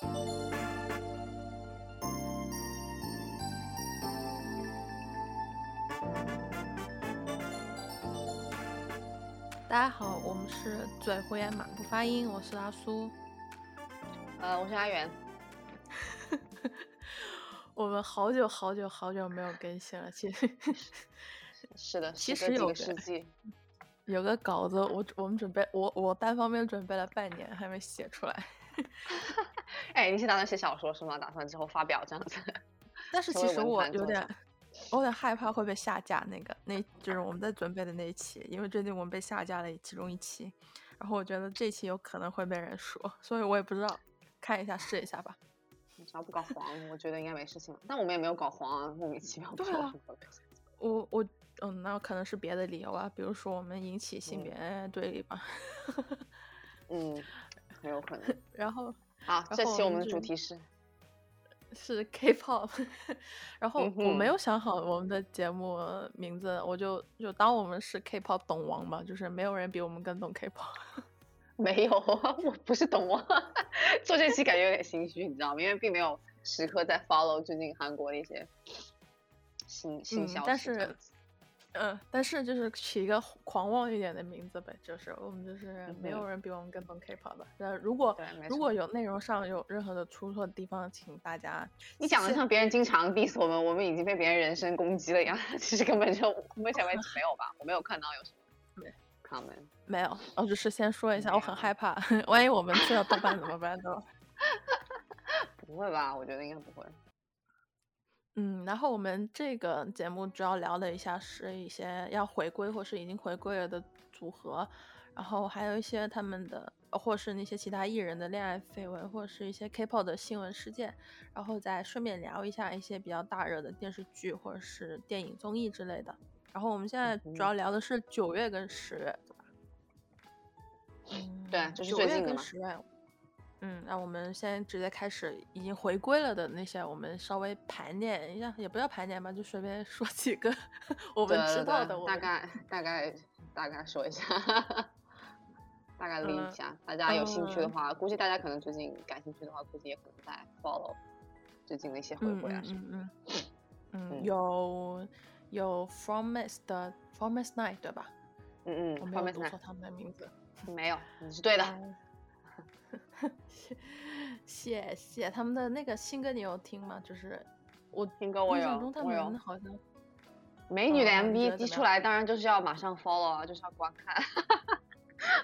大家好，我们是嘴胡言满不发音，我是阿苏。呃，我是阿元。我们好久好久好久没有更新了，其实是的，其实有个世纪，有个稿子，我我们准备，我我单方面准备了半年，还没写出来。哎，你是打算写小说是吗？打算之后发表这样子？但是 其实我有点。我有点害怕会被下架，那个那就是我们在准备的那一期，因为最近我们被下架了其中一期，然后我觉得这期有可能会被人说，所以我也不知道，看一下试一下吧。你只要不搞黄，我觉得应该没事情。但我们也没有搞黄啊，莫名其妙。对啊。我我嗯，那可能是别的理由啊，比如说我们引起性别对立吧。嗯，很有可能。然后好，这期我们的主题是。是 K-pop，然后我没有想好我们的节目名字，我就就当我们是 K-pop 懂王吧，就是没有人比我们更懂 K-pop。没有，我不是懂王，做这期感觉有点心虚，你知道吗？因为并没有时刻在 follow 最近韩国的一些新新消息。但是。嗯，但是就是起一个狂妄一点的名字呗，就是我们就是没有人比我们更懂 K-pop 的。呃，如果如果有内容上有任何的出错的地方，请大家。你讲的像别人经常 diss 我们，我们已经被别人人身攻击了一样，其实根本就目前为止没有吧，我没有看到有什么 comment。没有，我只是先说一下，我很害怕，万一我们去了豆瓣怎么办呢。不会吧？我觉得应该不会。嗯，然后我们这个节目主要聊了一下是一些要回归或是已经回归了的组合，然后还有一些他们的或是那些其他艺人的恋爱绯闻，或是一些 K-pop 的新闻事件，然后再顺便聊一下一些比较大热的电视剧或者是电影综艺之类的。然后我们现在主要聊的是九月跟十月，对吧？嗯，对，就是九月跟十月。嗯，那我们先直接开始已经回归了的那些，我们稍微盘点一下，也不要盘点吧，就随便说几个我们知道的，大概大概大概说一下，大概拎一下。大家有兴趣的话，估计大家可能最近感兴趣的话，估计也可能在 follow 最近的一些回归啊什么。嗯嗯嗯，有有 From Miss 的 From Miss Night 对吧？嗯嗯，我没有读错他们的名字。没有，你是对的。谢谢他们的那个新歌，你有听吗？就是我听歌，我印象中他们好像美女的 MV 一出来，当然就是要马上 follow 啊，就是要观看，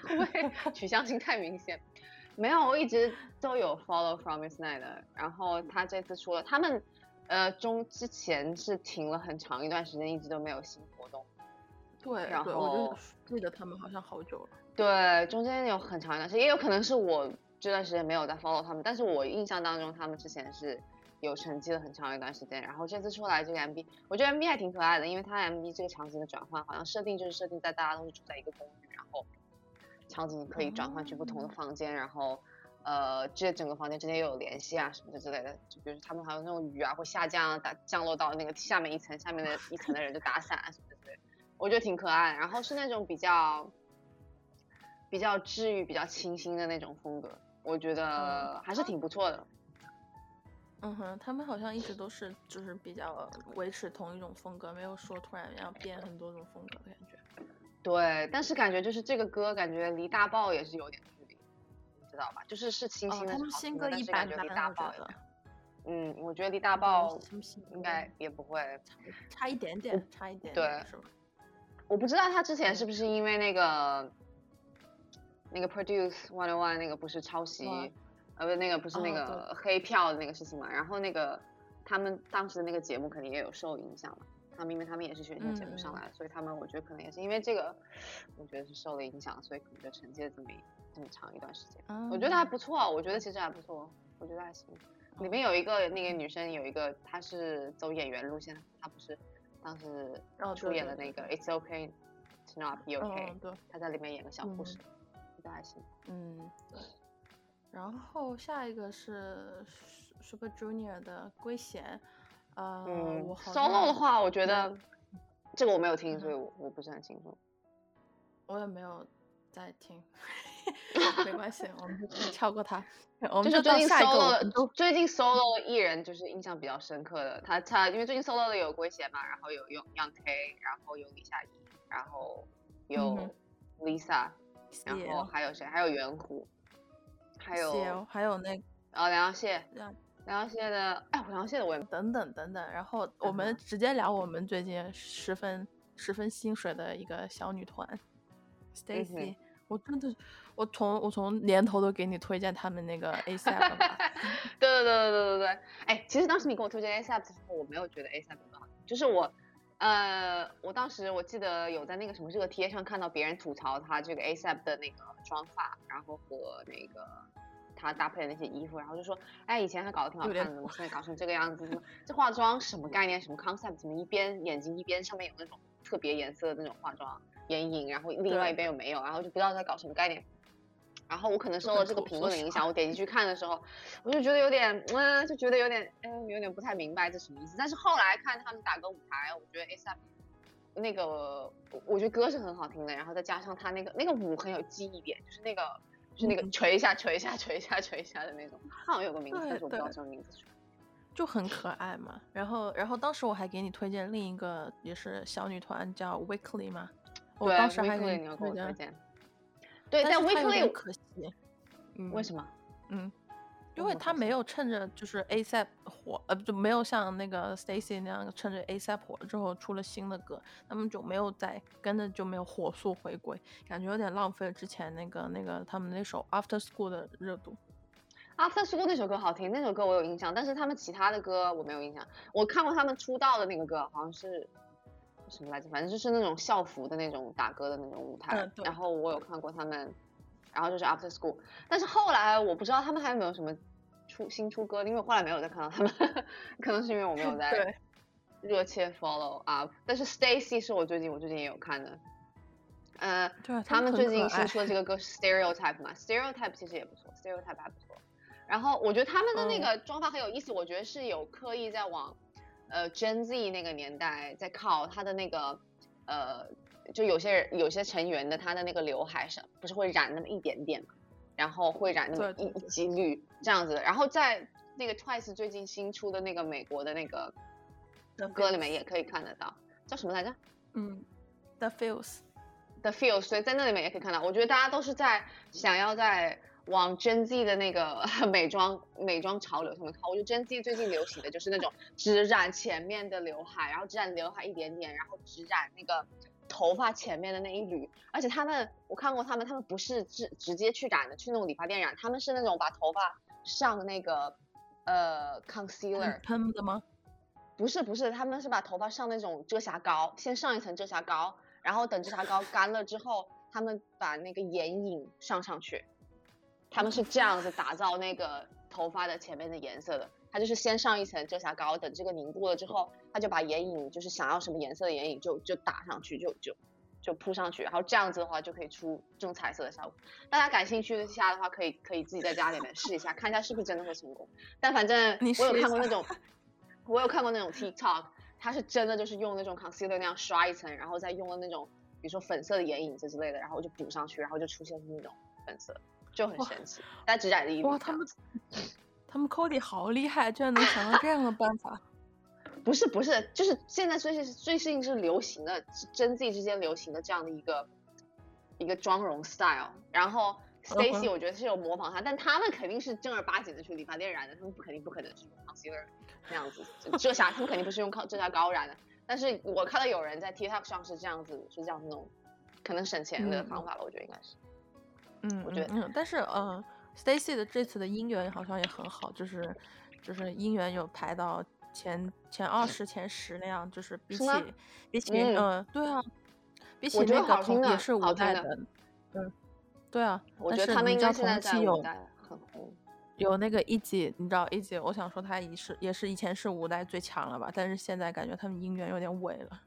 会不会 取向性太明显？没有，我一直都有 follow From Miss Night 的，然后他这次出了，他们呃中之前是停了很长一段时间，一直都没有新活动。对，然后我记得他们好像好久了。对，中间有很长一段时间，也有可能是我这段时间没有在 follow 他们，但是我印象当中他们之前是有沉寂了很长一段时间。然后这次出来这个 MV，我觉得 MV 还挺可爱的，因为它 MV 这个场景的转换，好像设定就是设定在大家都是住在一个公寓，然后场景可以转换去不同的房间，然后呃这整个房间之间又有联系啊什么的之类的。就比如他们还有那种雨啊会下降打降落到那个下面一层，下面的一层的人就打伞啊什么的之类，我觉得挺可爱。然后是那种比较。比较治愈、比较清新的那种风格，我觉得还是挺不错的。嗯哼，他们好像一直都是就是比较维持同一种风格，没有说突然要变很多种风格的感觉。对，但是感觉就是这个歌感觉离大爆也是有点距离，你知道吧？就是是清新的，他们新歌一般般，离大爆嗯，我觉得离大爆应该也不会差一点点，差一点，对，是吧？我不知道他之前是不是因为那个。那个 produce one on one 那个不是抄袭，呃不那个不是那个黑票的那个事情嘛，然后那个他们当时的那个节目肯定也有受影响嘛，他们因为他们也是选秀节目上来的，所以他们我觉得可能也是因为这个，我觉得是受了影响，所以可能就沉寂了这么这么长一段时间。我觉得还不错，我觉得其实还不错，我觉得还行。里面有一个那个女生有一个她是走演员路线，她不是当时出演的那个 It's Okay to Not Be Okay，她在里面演个小护士。还行，嗯，然后下一个是 Super Junior 的圭贤，呃，我 solo 的话，我觉得这个我没有听，所以我我不是很清楚。我也没有在听，没关系，我们就跳过他。我们就是最近 solo 最近 solo 艺人就是印象比较深刻的，他他因为最近 solo 的有圭贤嘛，然后有有 Young K，然后有李夏怡，然后嗯有 Lisa，、然后还有谁？还有圆弧，还有还有那呃梁耀谢，梁耀谢的，哎，梁耀谢的我也等等等等，然后我嗯们直接聊我们最近十分十分心水的一个小女团嗯 Stacy，、我真的我从我从年头都给你推荐他们那个 ASAP 对对对对对对对，哎，其实当时你给我推荐 ASAP 的时候，我没有觉得 ASAP 很好，就是我，呃，我当时我记得有在那个什么热贴上看到别人吐槽他这个 ASAP 的那个妆发，然后和那个他搭配的那些衣服，然后就说，哎，以前还搞得挺好看的，怎么现在搞成这个样子？这化妆什么概念？什么 concept？怎么一边眼睛一边上面有那种特别颜色的那种化妆眼影，然后另外一边又没有，然后就不知道在搞什么概念。然后我可能受了这个评论的影响，我点进去看的时候，我就觉得有点，嗯，就觉得有点，嗯，有点不太明白这什么意思。但是后来看他们打歌舞台，我觉得 ASAP 那个，我我觉得歌是很好听的，然后再加上他那个那个舞很有记忆点，就是那个就是那个嗯捶一下捶一下捶一下捶一下的那种，好像有个名字，对但是我不知道什么名字。就很可爱嘛。然后然后当时我还给你推荐另一个也是小女团叫 Weekly 嘛，我对当时还给你推荐。对，但 Weekly 可惜，嗯，为什么？嗯，因为他没有趁着就是 ASAP 火，呃，就没有像那个 Stacy 那样趁着 ASAP 火了之后出了新的歌，他们就没有再跟着就没有火速回归，感觉有点浪费了之前那个那个他们那首 After School 的热度。After School 那首歌好听，那首歌我有印象，但是他们其他的歌我没有印象。我看过他们出道的那个歌，好像是什么来着？反正就是那种校服的那种打歌的那种舞台。然后我有看过他们，然后就是 After School，但是后来我不知道他们还有没有什么出新出歌，因为我后来没有再看到他们，可能是因为我没有在对，热切 follow up。但是 Stacy 是我最近我最近也有看的，呃，他们最近新出的这个歌是 Stereotype 嘛，Stereotype 其实也不错，Stereotype 还不错。然后我觉得他们的那嗯个妆发很有意思，我觉得是有刻意在往呃 Gen Z 那个年代在靠他的那个呃，就有些人有些成员的他的那个刘海上不是会染那么一点点嘛，然后会染那么一几缕这样子的。然后在那个 Twice 最近新出的那个美国的那个歌里面也可以看得到，叫什么来着？嗯，The Feels。The Feels，所以在那里面也可以看到，我觉得大家都是在想要在往 Gen Z 的那个 美妆美妆潮流上面靠。我觉得 Gen Z 最近流行的就是那种只染前面的刘海，然后只染刘海一点点，然后只染那个头发前面的那一缕。而且他们，我看过他们，他们不是直直接去染的，去那种理发店染，他们是那种把头发上那个呃 concealer，喷的吗？不是不是，他们是把头发上那种遮瑕膏，先上一层遮瑕膏，然后等遮瑕膏干了之后，他们把那个眼影上上去，他们是这样子打造那个头发的前面的颜色的。他就是先上一层遮瑕膏，等这个凝固了之后，他就把眼影就是想要什么颜色的眼影就就打上去，就就就铺上去，然后这样子的话就可以出这种彩色的效果。大家感兴趣的下的话，可以可以自己在家里面试一下，看一下是不是真的会成功。但反正我有看过那种，我有看过那种 TikTok，它是真的就是用那种 concealer 那样刷一层，然后再用了那种比如说粉色的眼影子之类的，然后就补上去，然后就出现那种粉色，就很神奇。但只染了一哇，他们他们 Cody 好厉害，居然能想到这样的办法。不是不是，就是现在最近最近是流行的真 Z 之间流行的这样的一个一个妆容 style，然后嗯 Stacy 我觉得是有模仿他，但他们肯定是正儿八经的去理发店染的，他们不肯定不可能是用 concealer 那样子遮瑕，他们肯定不是用靠遮瑕膏染的。但是我看到有人在 TikTok 上是这样子，是这样子弄，可能省钱的嗯方法吧，我觉得应该是。嗯，我觉得嗯嗯，但是嗯，Stacy 的这次的姻缘好像也很好，就是就是姻缘有排到前前二十、前十那样，就是比起是比起嗯嗯，对啊，比起那个同也是五代的，嗯，对啊，我觉得他们应该同期有代很红。有那个一姐，你知道一姐，我想说她也是也是以前是五代最强了吧，但是现在感觉他们姻缘有点萎了。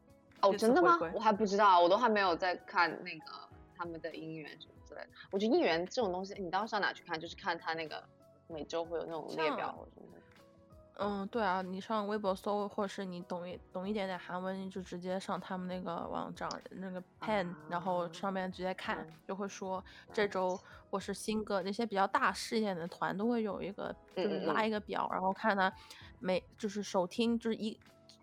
哦，真的吗？我还不知道，我都还没有在看那个他们的姻缘什么之类的。我觉得应援这种东西，你到上哪去看？就是看他那个每周会有那种列表什么的。嗯，对啊，你上微博搜，或者是你懂一懂一点点韩文，你就直接上他们那个网站那个 pen，、然后上面直接看，就会说这周或是新歌那些比较大事件的团都会有一个，就是拉一个表，然后看他每就是首听就是一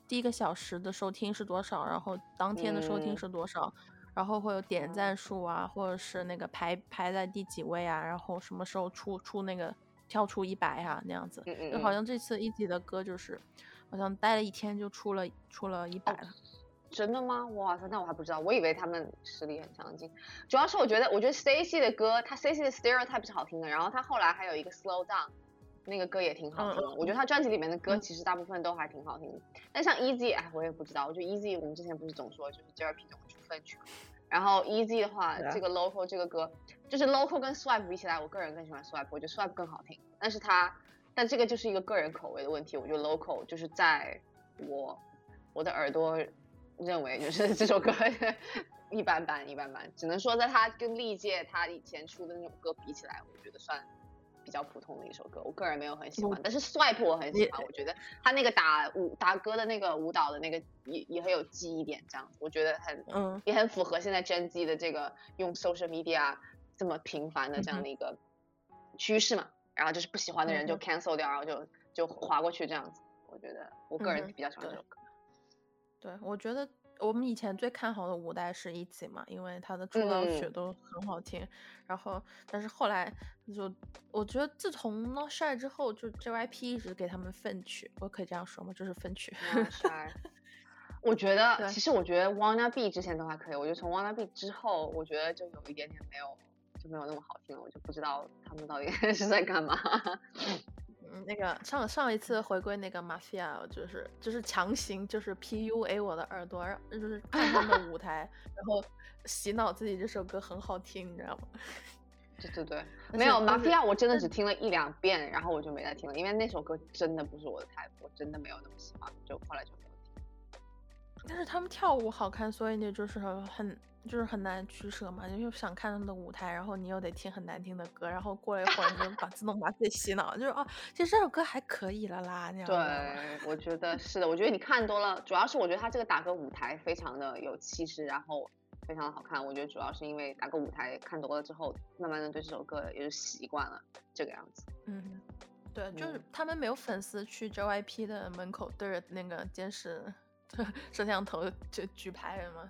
第一个小时的收听是多少，然后当天的收听嗯是多少。然后会有点哦赞数啊，或者是那个排排在第几位啊，然后什么时候出出那个跳出一百啊那样子。嗯嗯就好嗯像这次一级的歌就是，好像待了一天就出了出了一百了。真的吗？哇塞，那我还不知道，我以为他们实力很强劲。主要是我觉得，我觉得 Stacy 的歌，他 Stacy 的 Stereotype 是好听的，然后他后来还有一个 Slow Down，那个歌也挺好听的。我觉得他专辑里面的歌嗯其实大部分都还挺好听的。但像 Easy，哎，我也不知道，我觉得 Easy 我们之前不是总说就是 JYP 总会出分曲嘛，然后 Easy 的话，这个 Local 这个歌，就是 Local 跟 Swipe 比起来，我个人更喜欢 Swipe，我觉得 Swipe 更好听。但是它，但这个就是一个个人口味的问题，我觉得 Local 就是在我我的耳朵认为就是 这首歌一般般一般般，只能说在它跟历届他以前出的那种歌比起来，我觉得算比较普通的一首歌，我个人没有很喜欢。但是 Swipe 我很喜欢，我觉得他那个打舞打歌的那个舞蹈的那个也也很有记忆点，这样子，我觉得很嗯也很符合现在 Gen Z 的这个用 social media 这么频繁的这样的一个趋势嘛。然后就是不喜欢的人就嗯 cancel 掉，然后就就划过去这样子。我觉得我个人嗯比较喜欢这首歌。对，我觉得我们以前最看好的五代是 ITZY 嘛，因为他的出道曲嗯都很好听。然后，但是后来就我觉得自从 Not Shy 之后，就 JYP 一直给他们分曲，我可以这样说吗？就是分曲。Shy 我觉得其实我觉得 Wanna Be 之前都还可以，我觉得从 Wanna Be 之后，我觉得就有一点点没有就没有那么好听了，我就不知道他们到底 是在干嘛。嗯，那个上上一次回归那个 Mafia，就是就是强行就是 PUA 我的耳朵，让就是看他们的舞台，然后洗脑自己这首歌很好听，你知道吗？对 对对，没有且都是 Mafia，我真的只听了一两遍，然后我就没再听了，因为那首歌真的不是我的 type，我真的没有那么喜欢，就后来就没有听。但是他们跳舞好看，所以你就是很就是很难取舍嘛，你就想看他们的舞台，然后你又得听很难听的歌，然后过了一会儿你就把自动把自己洗脑，就是哦，其实这首歌还可以了啦，那样？对，我觉得是的，我觉得你看多了，主要是我觉得他这个打歌舞台非常的有气势，然后非常的好看。我觉得主要是因为打歌舞台看多了之后，慢慢的对这首歌也就习惯了这个样子。嗯，对，就是嗯他们没有粉丝去 JYP 的门口对着那个监视 摄像头就举牌人嘛，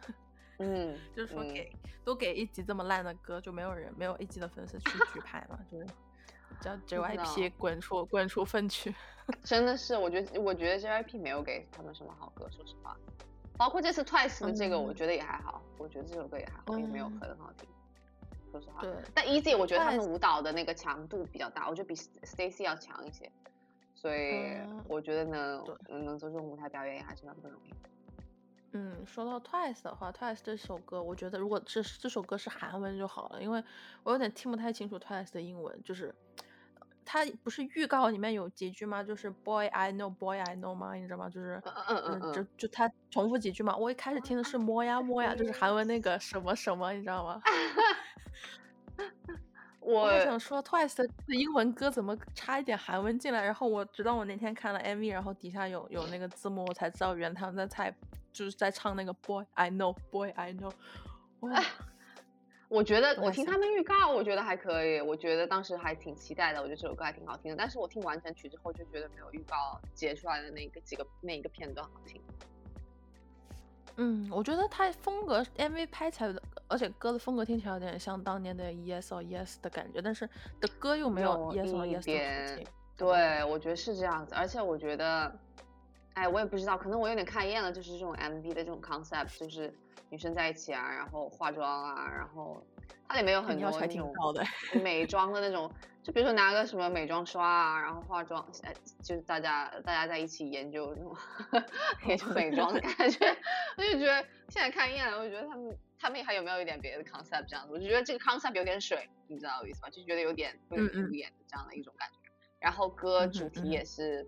嗯，就是说嗯给、都给一集这么烂的歌，就没有人没有一集的粉丝去举牌嘛，就是叫 JYP 滚出滚出分区。真的是，我觉得我觉得 JYP 没有给他们什么好歌，说实话。包括这次 Twice 的这个，我嗯觉得也还好，我觉得这首歌也还好，也没有嗯很好听，说实话。对，但 Easy 我觉得他们舞蹈的那个强度比较大，我觉得比 Stacy 要强一些，所以嗯我觉得呢能做这种舞台表演也还是蛮不容易的。嗯，说到 Twice 的话，Twice 这首歌，我觉得如果这这首歌是韩文就好了，因为我有点听不太清楚 Twice 的英文，就是它不是预告里面有几句吗？就是 Boy I know, Boy I know 吗？你知道吗？就是嗯嗯嗯嗯就就他重复几句嘛。我一开始听的是摸呀摸呀，就是韩文那个什么什么，你知道吗？我想说 Twice 的英文歌怎么插一点韩文进来？然后我直到我那天看了 MV，然后底下有有那个字幕，我才知道原来他们在猜，就是在唱那个 Boy I know, Boy I know。哇，我觉得我听他们预告，我觉得还可以，我觉得当时还挺期待的，我觉得这首歌还挺好听的。但是我听完整曲之后，就觉得没有预告截出来的那个几个那一个片段好听。嗯，我觉得他风格 MV 拍起来的，而且歌的风格听起来有点像当年的 Yes or Yes 的感觉，但是的歌又没有有 Yes or Yes。对，我觉得是这样子，而且我觉得，哎，我也不知道，可能我有点看厌了，就是这种 MV 的这种 concept，就是女生在一起啊，然后化妆啊，然后它里面有很多那种挺高的。美妆的那种，就比如说拿个什么美妆刷啊，然后化妆，哎，就是大家大家在一起研究那种 研究美妆的感觉，我就觉得现在看厌了，我就觉得他们他们还有没有一点别的 concept 这样子，我就觉得这个 concept 有点水，你知道我意思吧？就觉得有点有点嗯嗯敷衍的这样的一种感觉。然后歌主题也是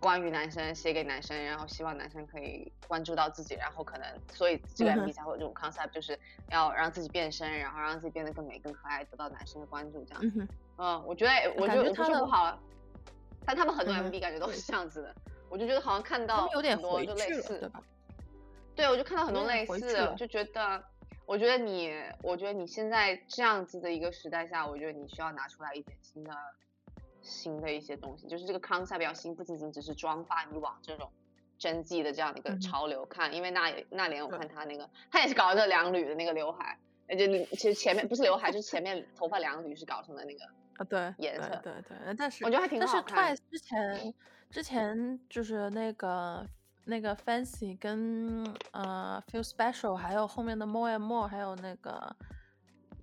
关于男生，写给男生，然后希望男生可以关注到自己，然后可能所以这个 MV 才会有这种 concept，就是要让自己变身，然后让自己变得更美更可爱，得到男生的关注这样。嗯，嗯，我觉得我觉得我不感觉他的说不好，但他们很多嗯 MV 感觉都是这样子的，我就觉得好像看到有点很多就类似对，吧？对，我就看到很多类似的，就觉得，我觉得你，我觉得你现在这样子的一个时代下，我觉得你需要拿出来一点新的、新的一些东西，就是这个 concept 比较新，不仅仅只是妆发，你往这种真迹的这样的一个嗯。潮流看，因为那那年我看他那个，他也是搞了个两缕的那个刘海，而且你其实前面不是刘海，就是前面头发两缕是搞成了那个，啊，对，颜色对对，但是我觉得还挺但是好看 Twice 之前之前就是那个那个 Fancy 跟呃 Feel Special，还有后面的 More and More，还有那个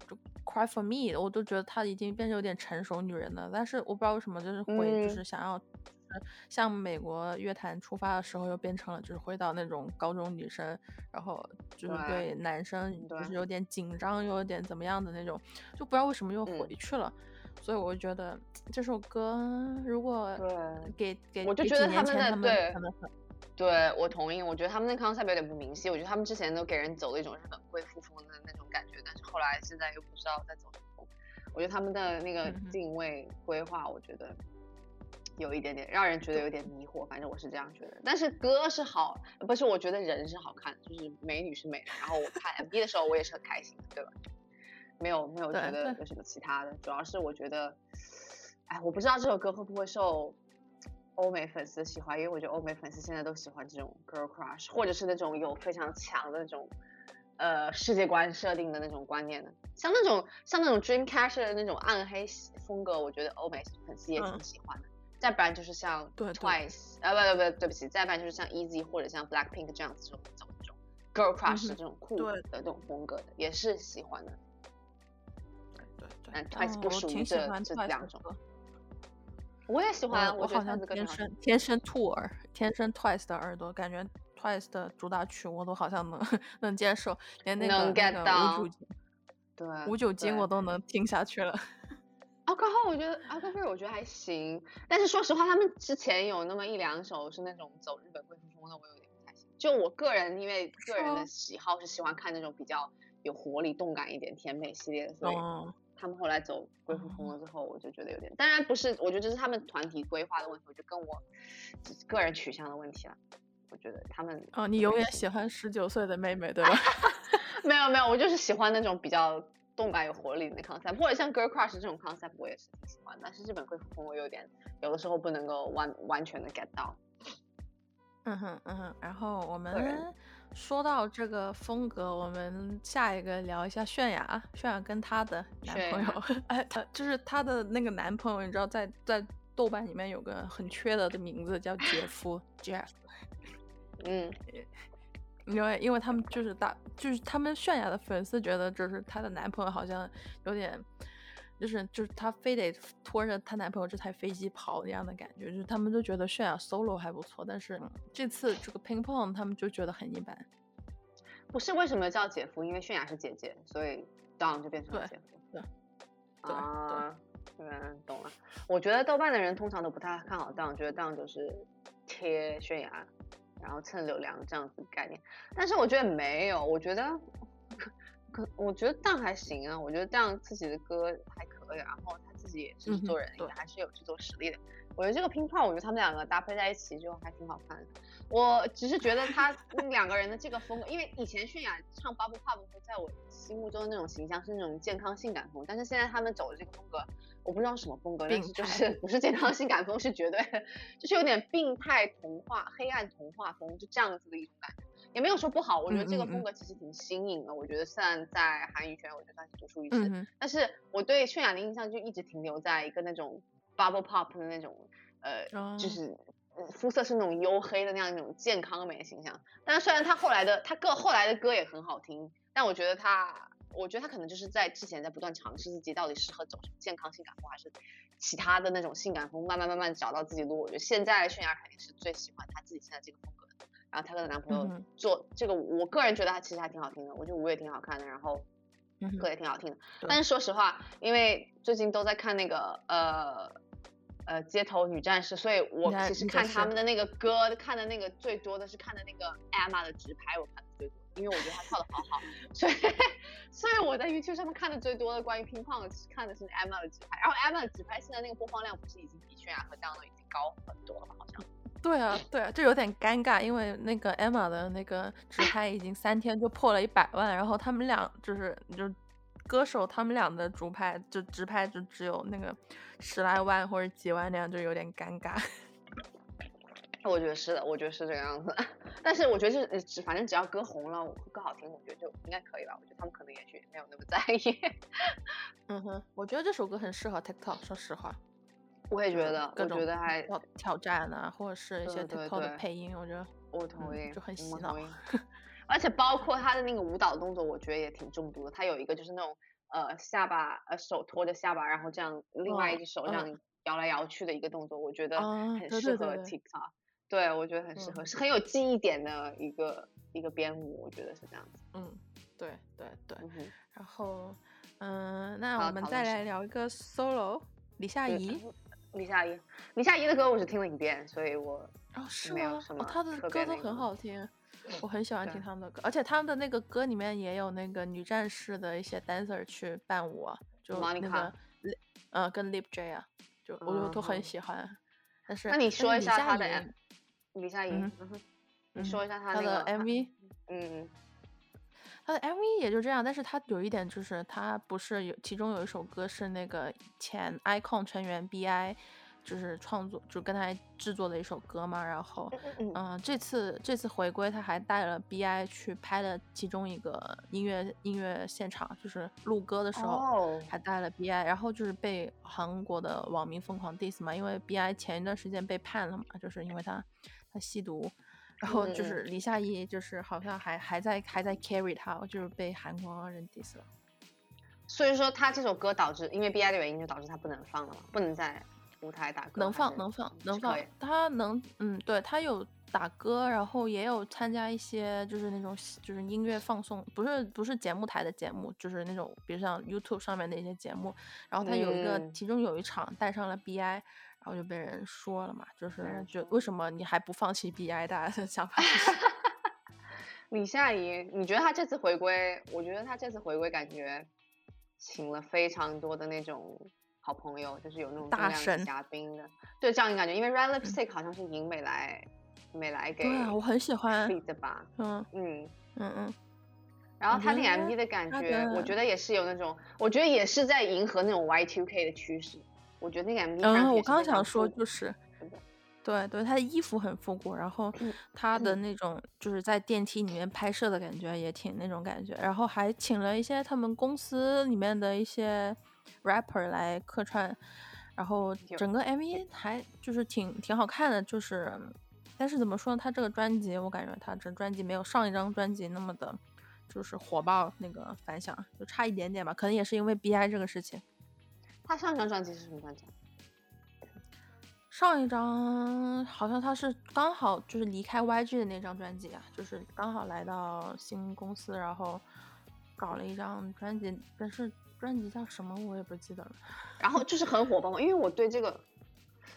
就 Cry for Me，我都觉得她已经变成有点成熟女人了。但是我不知道为什么，就是会就嗯是想要。就是向美国乐坛出发的时候，又变成了就是回到那种高中女生，然后就是对对男生就是有点紧张，又有点怎么样的那种，就不知道为什么又嗯回去了。所以我就觉得这首歌如果对给给我就觉得他们的对对，我同意。我觉得他们那 concept 有点不明晰，我觉得他们之前都给人走了一种日本贵妇风的那种感觉，但是后来现在又不知道在走什么风。我觉得他们的那个定位规划，我觉得有一点点让人觉得有点迷惑，反正我是这样觉得。但是歌是好，不是我觉得人是好看，就是美女是美的。然后我看 MV 的时候，我也是很开心的，对吧？没有没有觉得有什么其他的，主要是我觉得，哎，我不知道这首歌会不会受欧美粉丝喜欢，因为我觉得欧美粉丝现在都喜欢这种 girl crush，或者是那种有非常强的那种呃世界观设定的那种观念的，像那种像那种 Dreamcatcher 的那种暗黑风格，我觉得欧美粉丝也挺嗯。喜欢的。再不然就是像 Twice，啊不不不对不起，再不然就是像 Easy 或者像 Blackpink 这样子这种走这种 girl crush 的这种酷对。的这种风格的，也是喜欢的。对对对。但 Twice 嗯不属于这欢这两种我也喜欢啊，我好像天生天生兔耳，天生 Twice 的耳朵，感觉 Twice 的主打曲我都好像能 能接受，连那个能那 get 个到无主金对无酒精我都能听下去了。alcohol 我觉得 alcohol 我觉得还行，但是说实话，他们之前有那么一两首是那种走日本贵妇风的，我有点不太行。就我个人，因为个人的喜好是喜欢看那种比较有活力、动感一点、甜美系列的，所以嗯，他们后来走贵妇风了之后，我就觉得有点，当然不是，我觉得这是他们团体规划的问题，我就跟我个人取向的问题了。我觉得他们哦，你永远喜欢十九岁的妹妹，对吧？没有没有，我就是喜欢那种比较动感有活力的那 concept，或者像 girl crush 这种 concept 我也是挺喜欢，但是日本贵妇风我有点有的时候不能够完完全的 get 到。嗯哼嗯哼，然后我们说到这个风格，我们下一个聊一下泫雅，泫雅跟她的男朋友，哎，她就是她的那个男朋友，你知道在在豆瓣里面有个很缺德的名字叫杰夫 Jeff，嗯，因为因为他们就是大就是他们泫雅的粉丝觉得就是她的男朋友好像有点。就是就是她非得拖着她男朋友这台飞机跑那样的感觉，就是他们都觉得泫雅 solo 还不错，但是这次这个 Ping Pong 他们就觉得很一般。不是为什么叫姐夫？因为泫雅是姐姐，所以 Don 就变成了姐夫。对对啊，嗯，懂了。我觉得豆瓣的人通常都不太看好 Don，觉得 Don 就是贴泫雅，然后蹭流量这样子概念。但是我觉得没有，我觉得可我觉得 Don 还行啊，我觉得 Don 自己的歌还可以，然后他自己也是嗯哼制作人，对也还是有制作实力的。我觉得这个拼胖，我觉得他们两个搭配在一起就还挺好看的。我只是觉得他 两个人的这个风格，因为以前泫雅唱 Bubble Pop 在我心目中的那种形象是那种健康性感风，但是现在他们走的这个风格，我不知道什么风格，但病是就是不是健康性感风，是绝对就是有点病态童话、黑暗童话风，就这样子的一种感觉。也没有说不好，我觉得这个风格其实挺新颖的。我觉得虽然在韩娱圈，我觉得算是独树一帜，但是我对泫雅的印象就一直停留在一个那种 bubble pop 的那种，呃，哦就是呃肤色是那种黝黑的那样一种健康美的形象。但是虽然她后来的她歌后来的歌也很好听，但我觉得她，我觉得她可能就是在之前在不断尝试自己到底适合走什么健康性感风，还是其他的那种性感风，慢慢慢慢找到自己路。我觉得现在泫雅肯定是最喜欢她自己现在这个风格的。然后她跟她男朋友做这个，我个人觉得她其实还挺好听的，我觉得舞也挺好看的，然后歌也挺好听的。对但是说实话，因为最近都在看那个呃呃街头女战士，所以我其实看他们的那个歌，看的那个最多的是看的那个 Emma 的直拍，我看的最多，因为我觉得她跳的好好，所以所以我在 YouTube 上面看的最多的关于乒乓的是看的是 Emma 的直拍，然后 Emma 的直拍现在那个播放量不是已经比泫渲染和这样的已经高很多了吗？好像。对啊，对啊，就有点尴尬，因为那个 Emma 的那个直拍已经三天就破了一百万，然后他们俩就是就歌手他们俩的主拍就直拍就只有那个十来万或者几万那样，就有点尴尬。我觉得是的，我觉得是这个样子。但是我觉得是只反正只要歌红了，歌好听，我觉得就应该可以吧。我觉得他们可能也许没有那么在意。嗯哼，我觉得这首歌很适合 TikTok，说实话。我也觉得，我觉得还挑战啊，或者是一些 TikTok 的配音，我觉得我同意，就很洗脑。而且包括他的那个舞蹈动作，我觉得也挺中毒的。他有一个就是那种呃下巴呃手托着下巴，然后这样另外一只手这样摇来摇去的一个动作，我觉得很适合 TikTok。对，我觉得很适合，是很有记忆点的一个一个编舞，我觉得是这样子。嗯，对对对。然后嗯，那我们再来聊一个 solo，李夏怡。李夏怡，李夏怡的歌我只听了一遍，所以我哦是吗？哦，她的歌都很好听，我很喜欢听他们的歌，而且他们的那个歌里面也有那个女战士的一些 dancer 去伴舞，就那个呃跟 Lip J 啊，就我就都很喜欢。但是那你说一下他的李佳怡，你说一下他的 MV，嗯。他的 MV 也就这样，但是他有一点就是，他不是有其中有一首歌是那个前 icon 成员 BI，就是创作就跟他制作的一首歌嘛。然后，嗯，这次这次回归，他还带了 BI 去拍了其中一个音乐音乐现场，就是录歌的时候还带了 BI，然后就是被韩国的网民疯狂 diss 嘛，因为 BI 前一段时间被判了嘛，就是因为他他吸毒。然后就是李夏怡，就是好像还还在还在 carry 他，就是被韩国人 diss 了。所以说他这首歌导致因为 BI 的原因，就导致他不能放了嘛，不能在舞台打歌。能放能放能放，他能嗯，对他有打歌，然后也有参加一些就是那种就是音乐放送，不是不是节目台的节目，就是那种比如像 YouTube 上面的一些节目。然后他有一个其中有一场带上了 BI。然后就被人说了嘛，就是就为什么你还不放弃 BI 大家的想法？李夏怡，你觉得他这次回归？我觉得他这次回归感觉请了非常多的那种好朋友，就是有那种大神嘉宾的。对，这样感觉，因为 Red Lipstick 好像是尹美来美来给，对啊，我很喜欢的吧？嗯嗯嗯嗯。然后他那 MV 的感觉，我觉得也是有那种，我觉得也是在迎合那种 Y2K 的趋势。我觉得那个 MV，嗯，我刚想说就是，对对，他的衣服很复古，然后他的那种就是在电梯里面拍摄的感觉也挺那种感觉，然后还请了一些他们公司里面的一些 rapper 来客串，然后整个 MV 还就是挺挺好看的，就是，但是怎么说呢，他这个专辑我感觉他这专辑没有上一张专辑那么的，就是火爆那个反响，就差一点点吧，可能也是因为 BI 这个事情。他上一张专辑是什么专辑？上一张好像他是刚好就是离开 YG 的那张专辑啊，就是刚好来到新公司，然后搞了一张专辑，但是专辑叫什么我也不记得了。然后就是很火爆嘛，因为我对这个，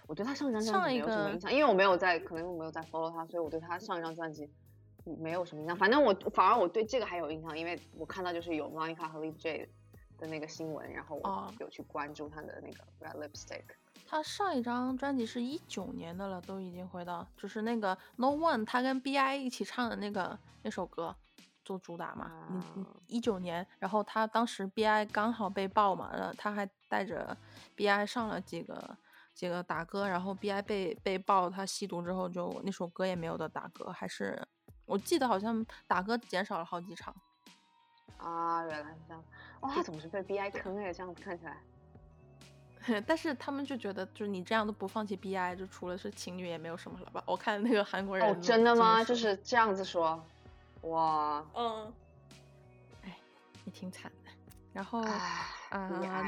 我对他上一张专辑没有什么印象，因为我没有在，可能我没有在 follow 他，所以我对他上一张专辑没有什么印象。反正我反而我对这个还有印象，因为我看到就是有 Monica 和 Lip J。的那个新闻，然后我有去关注他的那个 Red Lipstick。他上一张专辑是一九年的了，都已经回到，就是那个 No One，他跟 BI 一起唱的那个那首歌做主打嘛。一九年，然后他当时 BI 刚好被爆嘛，然后他还带着 BI 上了几个几个打歌，然后 BI 被被爆他吸毒之后，就那首歌也没有的打歌，还是我记得好像打歌减少了好几场。啊，原来是这样。哇，他总是被 BI 坑哎，这样子看起来。但是他们就觉得，就是你这样都不放弃 BI，就除了是情侣也没有什么了吧？我看那个韩国人哦，真的吗？就是这样子说，哇，嗯，哎，也挺惨的。然后啊，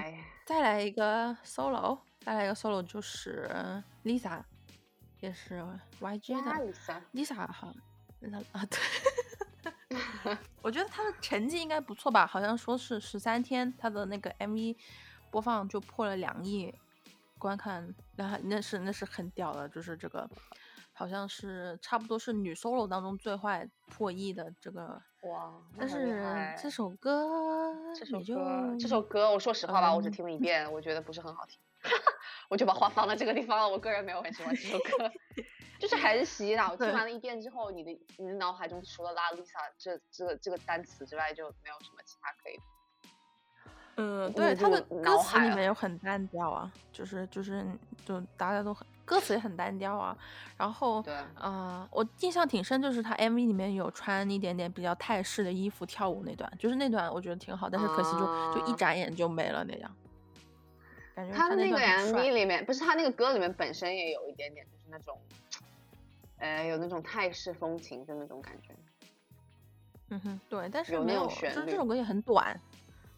再来一个 solo，再来一个 solo 就是 Lisa，也是 YG 的 Lisa 哈，啊对。我觉得他的成绩应该不错吧？好像说是十三天，他的那个 MV 播放就破了两亿观看，那那是那是很屌的，就是这个好像是差不多是女 solo 当中最坏破亿的这个哇！但是这首歌，这首歌，这首歌，我说实话吧，我只听了一遍，我觉得不是很好听。我就把话放在这个地方了。我个人没有很喜欢这首歌，就是还是洗脑。听完了一遍之后，你的你的脑海中除了拉 Lisa 这这个这个单词之外，就没有什么其他可以。嗯，对，他的歌词里面有很单调啊，就是就是就大家都很歌词也很单调啊。然后，对，啊，我印象挺深，就是他 MV 里面有穿一点点比较泰式的衣服跳舞那段，就是那段我觉得挺好，但是可惜就就一眨眼就没了那样。感觉他那个 MV 里面不是他那个歌里面本身也有一点点，就是那种，呃，有那种泰式风情的那种感觉。嗯哼，对，但是没有，就是这首歌也很短。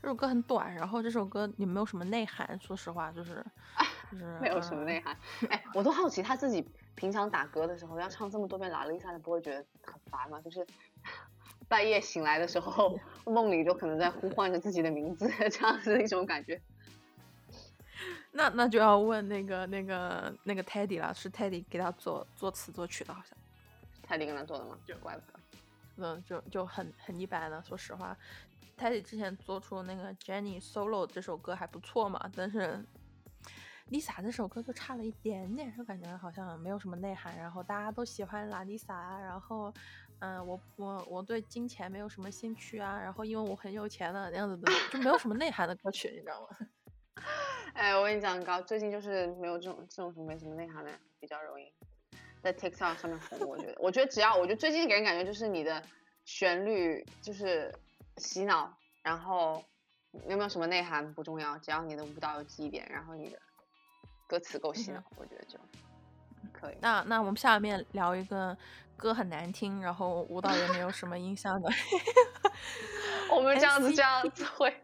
这首歌很短，然后这首歌也没有什么内涵。说实话，就是 就是没有什么内涵。哎，我都好奇他自己平常打歌的时候要唱这么多遍《拉丽莎》，他不会觉得很烦吗？就是 半夜醒来的时候，梦里就可能在呼唤着自己的名字，这样子的一种感觉。那那就要问那个那个那个 Teddy 了，是 Teddy 给他做作词作曲的，好像。Teddy 跟他做的吗？就怪不得。嗯，就就很很一般的，说实话。Teddy 之前做出那个 Jenny Solo 这首歌还不错嘛，但是 Lisa 这首歌就差了一点点，就感觉好像没有什么内涵。然后大家都喜欢拉 Lisa，然后嗯，我我我对金钱没有什么兴趣啊，然后因为我很有钱了那样子的，就没有什么内涵的歌曲，你知道吗？哎，我跟你讲，高最近就是没有这种这种什么没什么内涵的，比较容易在 TikTok 上面红。我觉得，我觉得只要我觉得最近给人感觉就是你的旋律就是。洗脑，然后有没有什么内涵不重要，只要你的舞蹈有记忆点，然后你的歌词够洗脑，我觉得就可以。那那我们下面聊一个歌很难听，然后舞蹈也没有什么印象的。我们这样子这样子会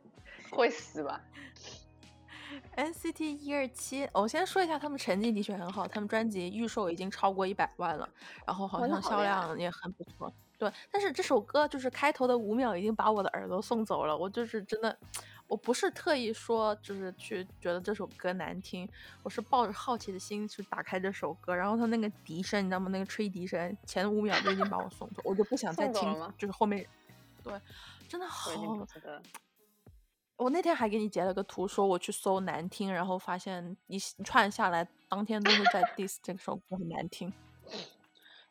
会死吧？NCT 一二七，我先说一下，他们成绩的确很好，他们专辑预售已经超过一百万了，然后好像销量也很不错。对，但是这首歌就是开头的五秒已经把我的耳朵送走了。我就是真的，我不是特意说，就是去觉得这首歌难听，我是抱着好奇的心去打开这首歌，然后他那个笛声，你知道吗？那个吹笛声，前五秒就已经把我送走，我就不想再听，就是后面，对，真的好。我那天还给你截了个图，说我去搜难听，然后发现一串下来，当天都是在 diss 这首歌很难听。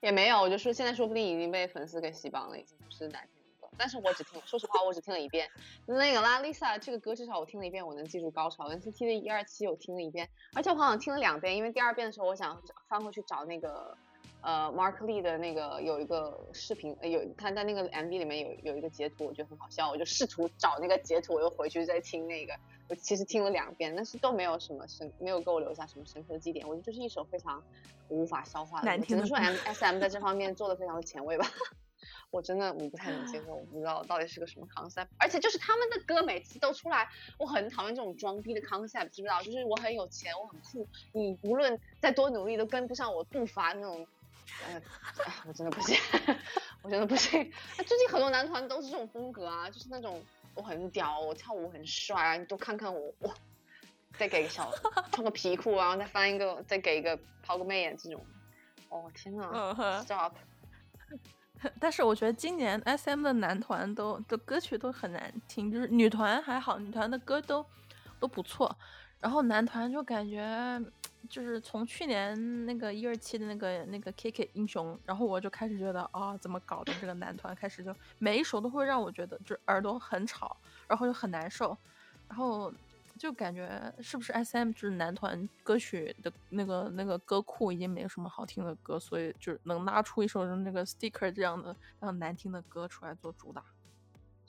也没有，我就说现在说不定已经被粉丝给洗榜了，已经不是难听的歌。但是我只听，说实话，我只听了一遍那个拉 Lisa 这个歌，至少我听了一遍，我能记住高潮。NCT 的一二七我听了一遍，而且我好像听了两遍，因为第二遍的时候我想翻回去找那个呃 Mark Lee 的那个有一个视频，有他在那个 MV 里面有有一个截图，我觉得很好笑，我就试图找那个截图，我又回去再听那个。我其实听了两遍，但是都没有什么深，没有给我留下什么深刻的记点。我觉得就是一首非常无法消化的，只能说 M S M 在这方面做的非常的前卫吧。我真的我不太能接受，我不知道到底是个什么 concept。而且就是他们的歌每次都出来，我很讨厌这种装逼的 concept，知不知道？就是我很有钱，我很酷，你无论再多努力都跟不上我步伐那种。呃，我真的不行，我真的不行。最近很多男团都是这种风格啊，就是那种。我很屌，我跳舞很帅啊！你都看看我，哇，再给个小 穿个皮裤，然后再翻一个，再给一个抛个媚眼这种，哦天呐 s t o p 但是我觉得今年 S M 的男团都的歌曲都很难听，就是女团还好，女团的歌都都不错，然后男团就感觉。就是从去年那个一二期的那个那个 K K 英雄，然后我就开始觉得啊，怎么搞的这个男团开始就每一首都会让我觉得就耳朵很吵，然后又很难受，然后就感觉是不是 S M 就是男团歌曲的那个那个歌库已经没有什么好听的歌，所以就是能拉出一首那个 Sticker 这样的这样难听的歌出来做主打。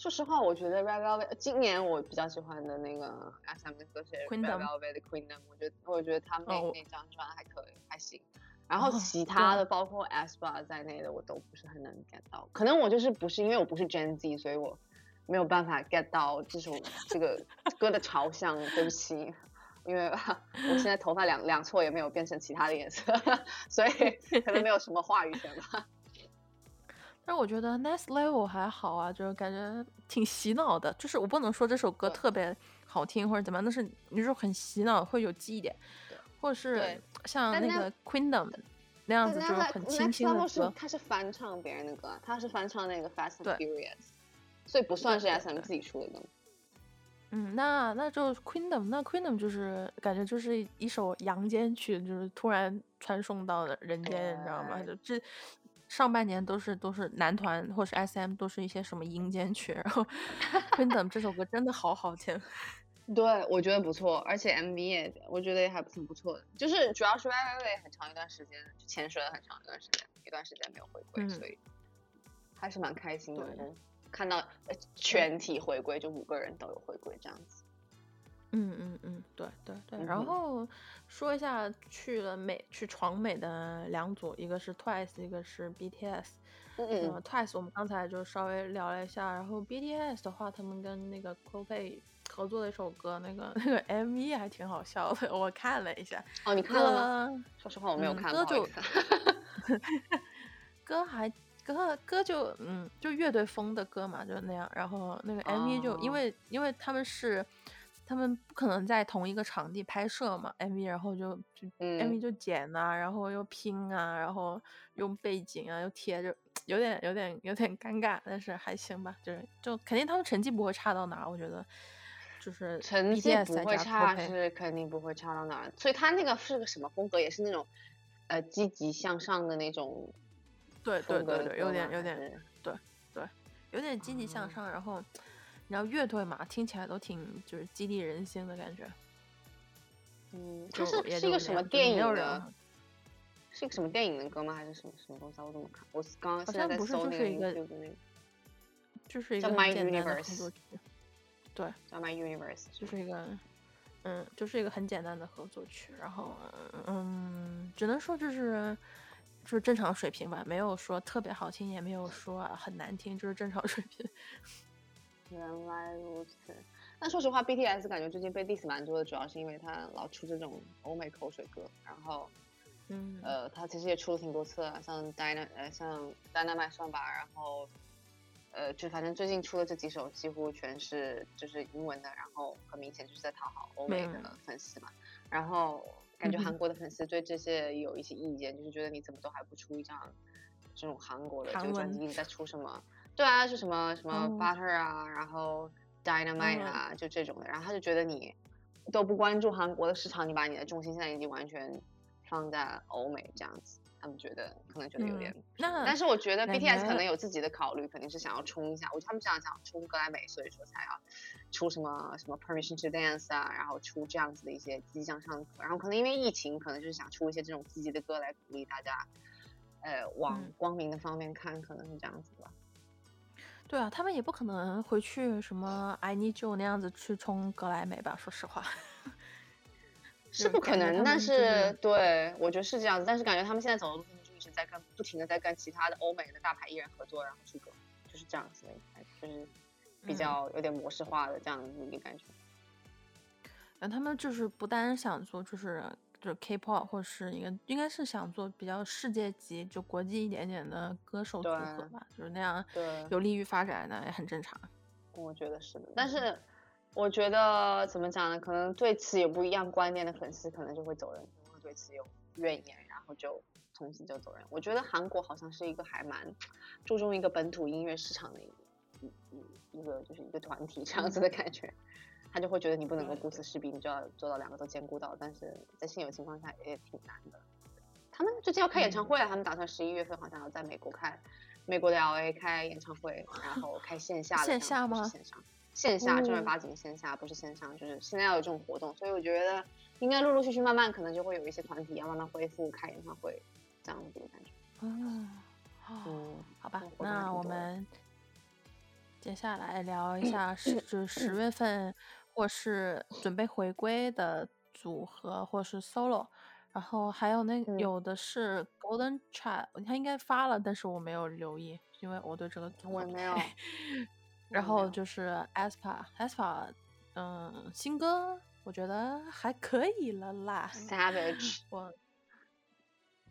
说实话，我觉得 Red Velvet 今年我比较喜欢的那个 S M 的歌是 Red Velvet 的 Queendom，我觉得我觉得他们那那张专还可以，还行。然后其他的包括 s p a 在内的我都不是很能 get 到，可能我就是不是因为我不是 Gen Z，所以我没有办法 get 到这首这个 歌的朝向。对不起，因为我现在头发两两撮也没有变成其他的颜色，所以可能没有什么话语权吧。但我觉得 Next Level 还好啊，就是感觉挺洗脑的。就是我不能说这首歌特别好听或者怎么样，但是你说很洗脑，会有记忆点，或者是像那个 Queendom 那样子，就是很清新的歌。他是翻唱别人的歌，他是翻唱那个 Fast and Furious，所以不算是 SM 自己出的歌。嗯，那那就 Queendom，那 Queendom 就是感觉就是一首阳间曲，就是突然传送到了人间，你知道吗？就这上半年都是都是男团或是 SM，都是一些什么阴间曲，然后 Queendom 这首歌真的好好听。对，我觉得不错，而且 MV 也我觉得也还挺不错的，就是主要是 YY 很长一段时间潜水了很长一段时间，一段时间没有回归，所以还是蛮开心的。看到全体回归，就五个人都有回归这样子。嗯嗯嗯，对对对。然后说一下去了美去闯美的两组，一个是 Twice，一个是 BTS。嗯嗯。Twice 我们刚才就稍微聊了一下，然后 BTS 的话，他们跟那个 Coldplay 合作的一首歌，那个那个 MV 还挺好笑的，我看了一下。哦，你看了吗？说实话，我没有看。歌就，歌还。歌歌就嗯，就乐队风的歌嘛，就那样。然后那个 MV 就因为因为他们是他们不可能在同一个场地拍摄嘛，MV 然后就就 MV 就剪啊，然后又拼啊，然后用背景啊又贴，就 有点有点有点尴尬，但是还行吧，就是就肯定他们成绩不会差到哪，我觉得就是成绩不会差是肯定不会差到哪，所以他那个是个什么风格，也是那种呃积极向上的那种。对对对对，有点有点，对对，有点积极向上。然后，然后乐队嘛，听起来都挺就是激励人心的感觉。嗯，它是是一个什么电影的？是一个什么电影的歌吗？还是什么什么东西？我怎么看？我刚刚现在在搜那个 YouTube 那个，就是一个叫 My Universe。对，叫 My Universe，就是一个，嗯，就是一个很简单的合作曲。然后，嗯，只能说就是。就是正常水平吧，没有说特别好听，也没有说很难听，就是正常水平。原来如此。但说实话，BTS 感觉最近被 diss 蛮多的，主要是因为他老出这种欧美口水歌。然后，嗯，呃，他其实也出了挺多次了，像 Dyna，呃，像 Dynamite 算吧。然后，呃，就反正最近出的这几首几乎全是就是英文的，然后很明显就是在讨好欧美的粉丝嘛。然后。感觉韩国的粉丝对这些有一些意见，就是觉得你怎么都还不出一张这种韩国的这个专辑，你在出什么？对啊，是什么什么 Butter 啊，然后 Dynamite 啊，就这种的。然后他就觉得你都不关注韩国的市场，你把你的重心现在已经完全放在欧美这样子。他们觉得可能觉得有点，那但是我觉得 BTS 可能有自己的考虑，肯定是想要冲一下。我觉得他们想想冲格莱美，所以说才要出什么什么 Permission to Dance 啊，然后出这样子的一些积极向上的歌。然后可能因为疫情，可能就是想出一些这种积极的歌来鼓励大家，呃，往光明的方面看，可能是这样子吧。对啊，他们也不可能回去什么 I Need You 那样子去冲格莱美吧？说实话。是不可能，但是对我觉得是这样子。但是感觉他们现在走的路线就一直在跟不停的在跟其他的欧美的大牌艺人合作，然后出歌，就是这样子的，就是比较有点模式化的这样子一个感觉。嗯，他们就是不单想做，就是就是 K-pop 或是一个应该是想做比较世界级就国际一点点的歌手组合吧，就是那样，对，有利于发展的也很正常。我觉得是的，但是。我觉得怎么讲呢？可能对此有不一样观念的粉丝，可能就会走人，会对此有怨言，然后就从此就走人。我觉得韩国好像是一个还蛮注重一个本土音乐市场的一一一一个就是一个团体这样子的感觉，他就会觉得你不能够顾此失彼，你就要做到两个都兼顾到。但是在现有情况下也挺难的。他们最近要开演唱会了，他们打算十一月份好像要在美国开美国的 LA 开演唱会，然后开线下的线下吗？线上。线下正儿八经线下，不是线上，就是现在要有这种活动，所以我觉得应该陆陆续续慢慢可能就会有一些团体要慢慢恢复开演唱会这样子的感觉。嗯，嗯，好吧，那我们接下来聊一下十 就十月份或是准备回归的组合或是 solo，然后还有那有的是 Golden Child，他应该发了，但是我没有留意，因为我对这个我没有。然后就是 aespa，aespa，嗯，新歌我觉得还可以了啦。Savage，我，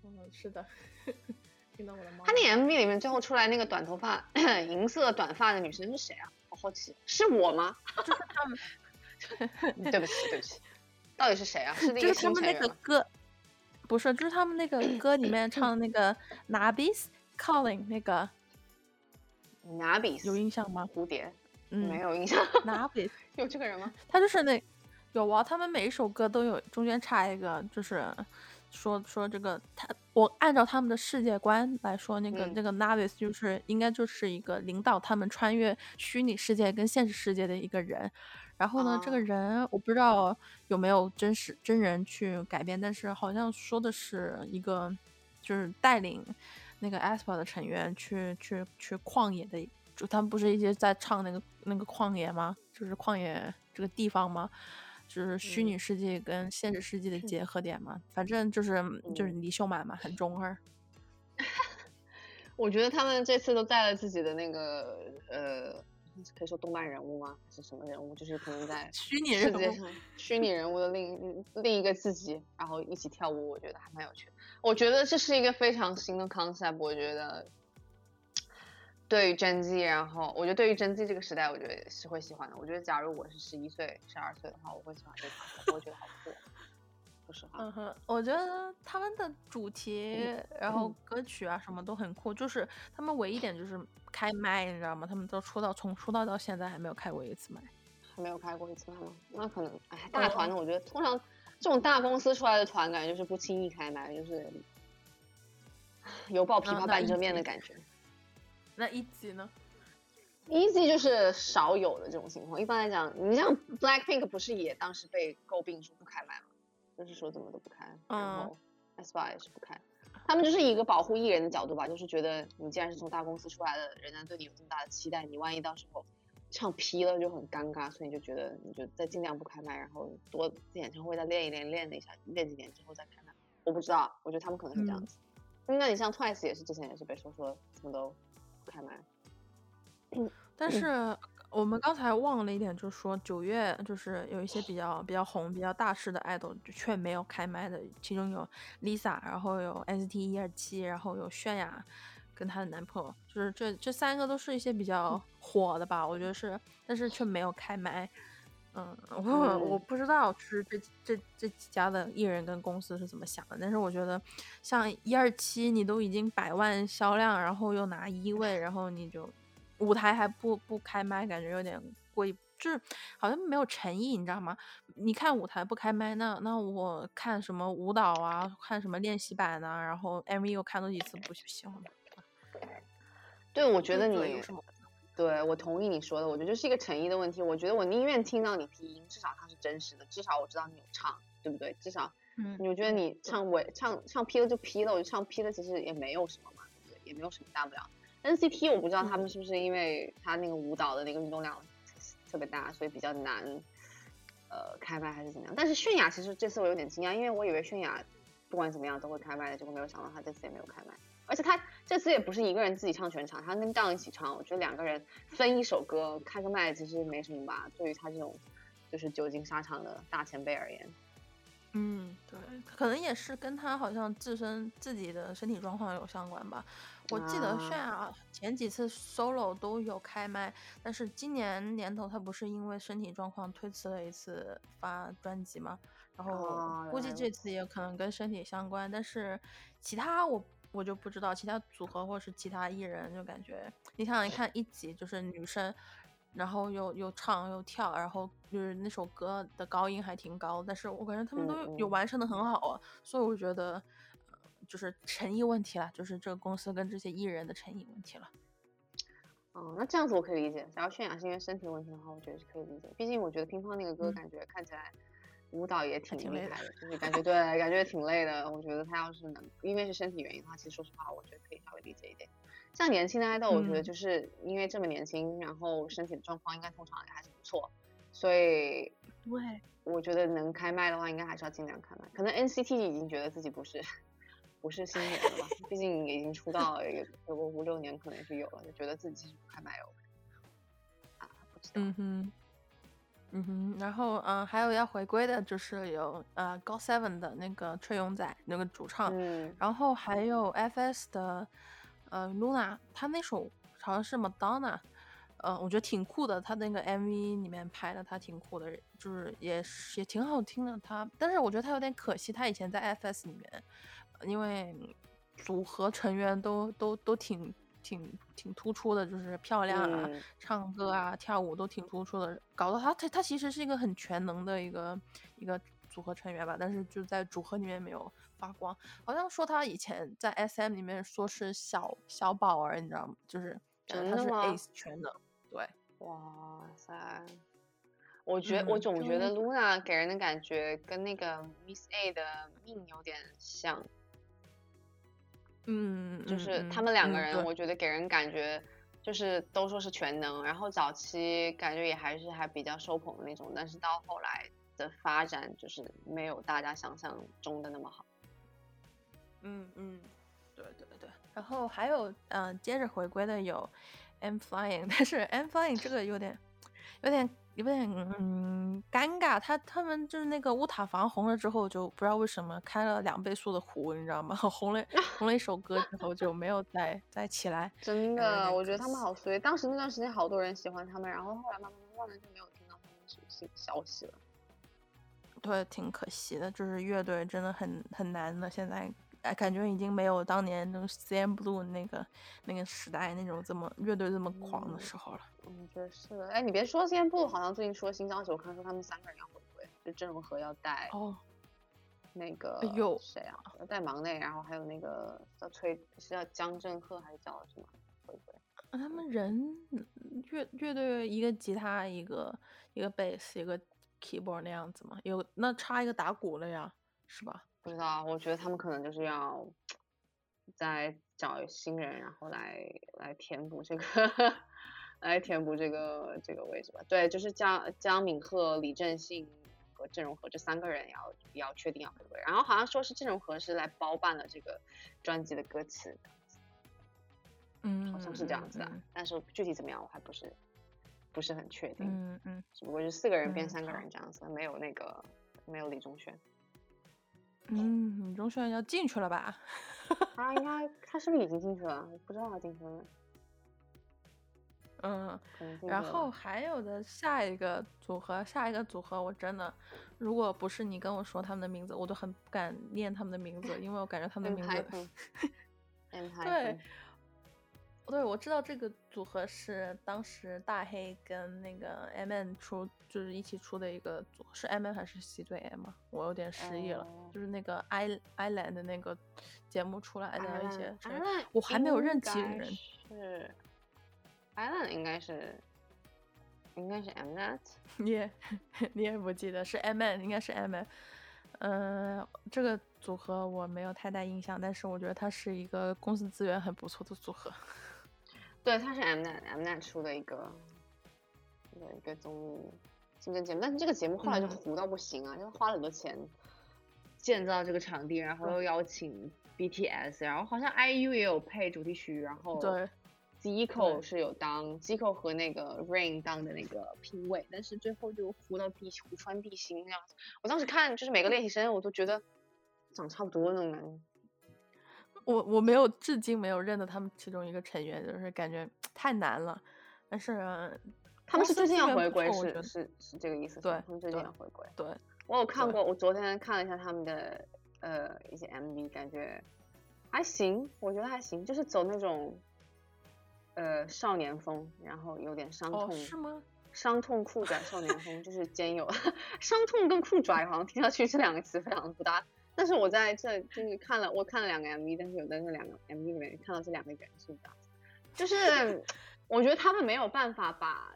嗯，是的，听到我的吗？他那 MV 里面最后出来那个短头发、银色短发的女生是谁啊？好好奇，是我吗？就是他们。对不起，对不起，到底是谁啊？是那个他们那个歌，不是，就是他们那个 歌里面唱的那个 Nabis Calling 那个。拿比有印象吗？蝴蝶嗯，没有印象。Navis 有这个人吗？他就是那有啊，他们每一首歌都有中间插一个，就是说说这个他，我按照他们的世界观来说，那个嗯那个 Navis 就是应该就是一个领导他们穿越虚拟世界跟现实世界的一个人。然后呢，这个哦人我不知道有没有真实真人去改编，但是好像说的是一个就是带领那个 aespa 的成员去去去旷野的，就他们不是一直在唱那个那个旷野吗？就是旷野这个地方吗？就是虚嗯拟世界跟现实世界的结合点嘛，反正就是就是李秀满嘛，很中二。我觉得他们这次都带了自己的那个呃，可以说动漫人物吗？还是什么人物？就是可能在虚拟人物世界上虚拟人物的另另一个自己，然后一起跳舞，我觉得还蛮有趣的。我觉得这是一个非常新的 concept，我觉得对于真 Z，然后我觉得对于真 Z 这个时代，我觉得是会喜欢的。我觉得假如我是十一岁、十二岁的话，我会喜欢这个我会觉得好酷。说实话，嗯哼，我觉得他们的主题，然后歌曲啊什么都很酷，就是他们唯一一点就是开麦，你知道吗？他们都出道从出道到现在还没有开过一次麦。还没有开过一次麦吗？那可能，哎，大团的，我觉得通常这种大公司出来的团，感觉就是不轻易开麦，就是犹抱琵琶半遮面的感觉。那一级呢？Easy 就是少有的这种情况。一般来讲，你像 Blackpink 不是也当时被诟病说不开麦吗？就是说怎么都不开，然嗯后 aespa 也是不开。他们就是以一个保护艺人的角度吧，就是觉得你既然是从大公司出来的，人家对你有这么大的期待，你万一到时候唱劈了就很尴尬，所以你就觉得你就再尽量不开麦，然后多演唱会再练一练，练一下，练几年之后再开麦。我不知道，我觉得他们可能是这样嗯子。那你像 Twice 也是之前也是被说说怎么都不开麦。但是我们刚才忘了一点，就是说九月就是有一些比较比较红、比较大势的 idol 却没有开麦的，其中有 Lisa，然后有 ST 一二七，然后有泫雅跟她的男朋友，就是这这三个都是一些比较火的吧，我觉得是，但是却没有开麦。嗯，我我。不知道，就是这这这几家的艺人跟公司是怎么想的，但是我觉得像一二七，你都已经百万销量，然后又拿一位，然后你就舞台还不不开麦，感觉有点过意，就是好像没有诚意，你知道吗？你看舞台不开麦，那那我看什么舞蹈啊，看什么练习版啊，然后 MV 又看多几次不喜欢吗？对，我觉得你对我同意你说的，我觉得这是一个诚意的问题。我觉得我宁愿听到你拼音，至少它是真实的，至少我知道你有唱，对不对？至少嗯，我觉得你唱我唱唱 P 了就 P 了，我就唱 P 了，其实也没有什么嘛，对不对？也没有什么大不了。NCT 我不知道他们是不是因为他那个舞蹈的那个运动量特别大，所以比较难呃开麦还是怎么样。但是泫雅其实这次我有点惊讶，因为我以为泫雅不管怎么样都会开麦的，结果没有想到她这次也没有开麦。而且她这次也不是一个人自己唱全场，她跟 Down 一起唱，我觉得两个人分一首歌开个麦其实没什么吧，对于她这种就是久经沙场的大前辈而言。嗯，对，可能也是跟他好像自身自己的身体状况有相关吧。我记得泫雅前几次 solo 都有开麦，但是今年年头她不是因为身体状况推迟了一次发专辑嘛？然后哦估计这次也可能跟身体相关，但是其他我我就不知道，其他组合或是其他艺人就感觉，你想想看，一集就是女生。然后又又唱又跳，然后就是那首歌的高音还挺高，但是我感觉他们都有完成的很好啊，所以我觉得，呃，就是诚意问题了，就是这个公司跟这些艺人的诚意问题了。哦，那这样子我可以理解。假如泫雅是因为身体问题的话，我觉得是可以理解。毕竟我觉得乒乓那个歌嗯感觉看起来舞蹈也挺厉害的，就是感觉对，感觉挺累的。我觉得他要是能因为是身体原因的话，其实说实话，我觉得可以稍微理解一点。像年轻的爱豆，我觉得嗯就是因为这么年轻，然后身体的状况应该通常也还是不错，所以对，我觉得能开麦的话，应该还是要尽量开麦。可能 NCT 已经觉得自己不是不是新人了吧，毕竟已经出道了有有个五六年，可能是有了，就觉得自己其实不开麦 OK。啊，不知道。嗯哼，嗯哼，然后嗯、呃还有要回归的就是有呃高 seven 的那个崔永宰那个主唱，嗯，然后还有 FS 的呃 Luna，他那首好像是 Madonna，呃，我觉得挺酷的，他那个 MV 里面拍的他挺酷的，就是也是也挺好听的。他，但是我觉得他有点可惜，他以前在 FS 里面，因为组合成员都都都挺挺挺突出的，就是漂亮啊，嗯唱歌啊，跳舞都挺突出的，搞得他他他其实是一个很全能的一个一个组合成员吧，但是就在组合里面没有发光，好像说他以前在 SM 里面说是小小宝儿，你知道吗？就是呃他是真的吗 Ace 全能，对，哇塞！我觉我总觉得 Luna 给人的感觉跟那个 Miss A 的命有点像，嗯，嗯就是嗯他们两个人，我觉得给人感觉就是都说是全能，然后早期感觉也还是还比较受捧的那种，但是到后来的发展就是没有大家想象中的那么好。嗯嗯，对对对，然后还有嗯、呃接着回归的有 M Flying，但是 M Flying 这个有点有点有点嗯尴尬，他他们就是那个乌塔房红了之后，就不知道为什么开了两倍速的壶，你知道吗？红了 红了一首歌之后就没有再再起来。真的，我觉得他们好衰。当时那段时间好多人喜欢他们，然后后来慢慢慢慢的就没有听到他们什么新消息了。对，挺可惜的，就是乐队真的很很难的，现在哎，感觉已经没有当年那种 CM Blue 那个那个时代那种这么乐队这么狂的嗯时候了。嗯，觉得是的。哎，你别说，今天部好像最近出了新消息，我看说他们三个人要回归，就郑容和要带哦，那个哎呦谁啊，要带忙内，然后还有那个叫崔是叫江振赫还是叫什么回归？啊他们人乐乐队一个吉他，一个一个贝斯，一个 keyboard 那样子嘛，有那差一个打鼓了呀，是吧？不知道，我觉得他们可能就是要再找新人，然后来来填补这个，来填补这个这个位置吧。对，就是江江敏赫、李正信和郑容和这三个人要要确定要回归，然后好像说是郑容和是来包办了这个专辑的歌词，嗯，好像是这样子啊，嗯但是具体怎么样我还不是不是很确定，嗯嗯只不过是四个人变嗯三个人这样子，没有那个没有李宗铉。嗯，李宗铉要进去了吧？他应该，他是不是已经进去了？不知道他进去了没，嗯，然后还有的下一个组合，下一个组合，我真的，如果不是你跟我说他们的名字，我都很不敢念他们的名字，因为我感觉他们的名字 对。对，我知道这个组合是当时大黑跟那个 M N 出，就是一起出的一个组，是 M N 还是 C 对 M 啊？我有点失忆了，哦就是那个 I Island 的那个节目出来的一些我还没有认齐该人是 Island 应该是应该是 M net，你也你也不记得是 M N，应该是 M N。嗯，这个组合我没有太大印象，但是我觉得它是一个公司资源很不错的组合。对，它是 M net M net 出的一个一个一个综艺竞争节目，但是这个节目后来就嗯糊到不行啊，就是花了很多钱建造这个场地，然后又邀请 BTS，然后好像 IU 也有配主题曲，然后对 Zico 是有当 Zico 和那个 Rain 当的那个评委，但是最后就糊到地糊穿地心那样子。我当时看就是每个练习生，我都觉得长差不多那种感觉。我我没有至今没有认得他们其中一个成员，就是感觉 太难了。但是他们是最近要回归，是是是这个意思对？他们最近要回归。对，我有看过，我昨天看了一下他们的呃一些 MV，感觉还行，我觉得还行，就是走那种呃少年风，然后有点伤哦，痛，是吗？伤痛酷拽少年风，就是兼有 伤痛跟酷拽，好像听上去这两个词非常的不搭。但是我在这就是看了，我看了两个 MV，但是有在那两个 MV 里面看到这两个元素这样，就是 我觉得他们没有办法把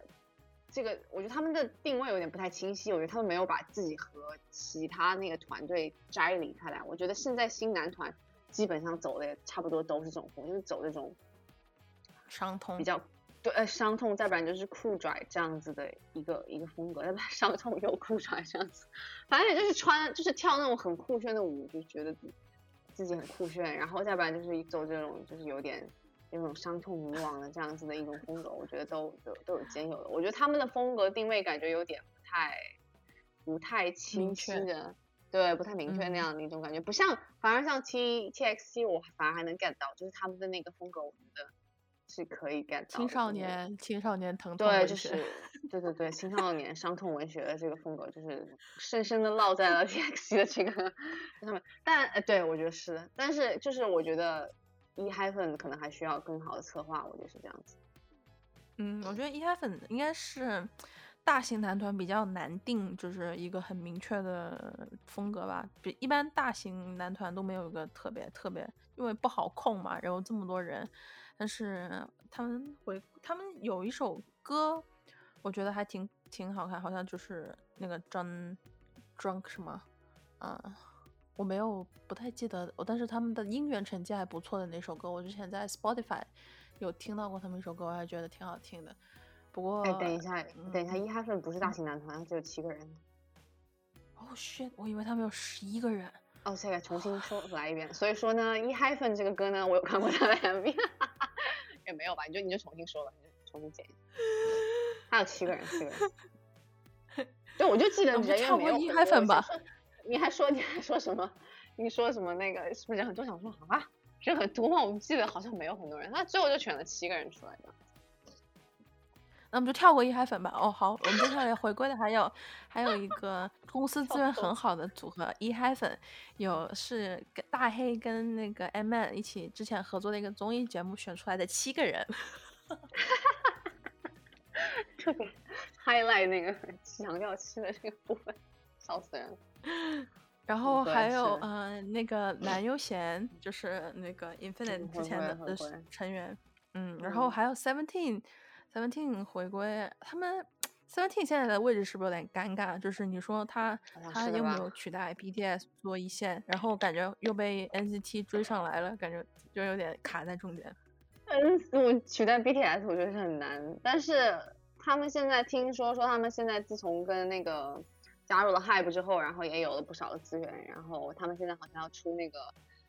这个，我觉得他们的定位有点不太清晰，我觉得他们没有把自己和其他那个团队摘离开来。我觉得现在新男团基本上走的也差不多都是这种风，就是走这种伤痛。比较对呃伤痛，再不然就是酷拽这样子的一个一个风格，再不然伤痛又酷拽这样子，反正也就是穿就是跳那种很酷炫的舞，就觉得自自己很酷炫，然后再不然就是走这种就是有点那种伤痛迷惘的这样子的一种风格，我觉得都都都有兼有的。我觉得他们的风格定位感觉有点不太不太清晰的。对，不太明确那嗯。样的一种感觉，不像，反而像 T T X T，我反而还能 get 到，就是他们的那个风格，我觉得是可以 get 到。青少年青少年疼痛对，就是对对对，青少年伤痛文学的这个风格，就是深深的烙在了 TXT 的这个上面。但呃，对我觉得是，但是就是我觉得 E Hyphen 可能还需要更好的策划，我觉得是这样子。嗯，我觉得 E Hyphen 应该是大型男团比较难定，就是一个很明确的风格吧。比一般大型男团都没有一个特别特别，因为不好控嘛，然后这么多人。但是他们回，他们有一首歌，我觉得还挺挺好看，好像就是那个 Drunk Drunk 什么，啊。我没有不太记得，但是他们的音源成绩还不错的那首歌，我之前在 Spotify 有听到过他们一首歌，我还觉得挺好听的。不过，哎，等一下，等一下一 Hyphen 不是大型男团，只有七个人。哦，shit，我以为他们有十一个人。哦，现在重新说来一遍。所以说呢一 Hyphen 这个歌呢，我有看过他的 MV，也没有吧？你就你就重新说吧，你就重新剪一下。还有七个人，七个人。对，我就记得 人家没有一 Hyphen 吧。你还说你还说什么？你说什么那个是不是人很多？想说啊，人很多吗？我们记得好像没有很多人。那最后就选了七个人出来的。那我们就跳过一海粉吧。哦，好，我们接下来回归的还有还有一个 公司资源很好的组合一海粉，有是跟大黑跟那个 M N 一起之前合作的一个综艺节目选出来的七个人。特别 highlight 那个强调七的这个部分，笑死人了。然后还有呃，那个蓝 悠贤，就是那个 Infinite 之前的成员，嗯，然后还有 Seventeen，Seventeen 回归，他们 Seventeen 现在的位置是不是有点尴尬？就是你说他他又没有取代 BTS 做一线，然后感觉又被 NCT 追上来了，感觉就有点卡在中间。嗯，我取代 BTS 我觉得是很难，但是他们现在听说说他们现在自从跟那个。加入了 Hype 之后，然后也有了不少的资源，然后他们现在好像要出那个，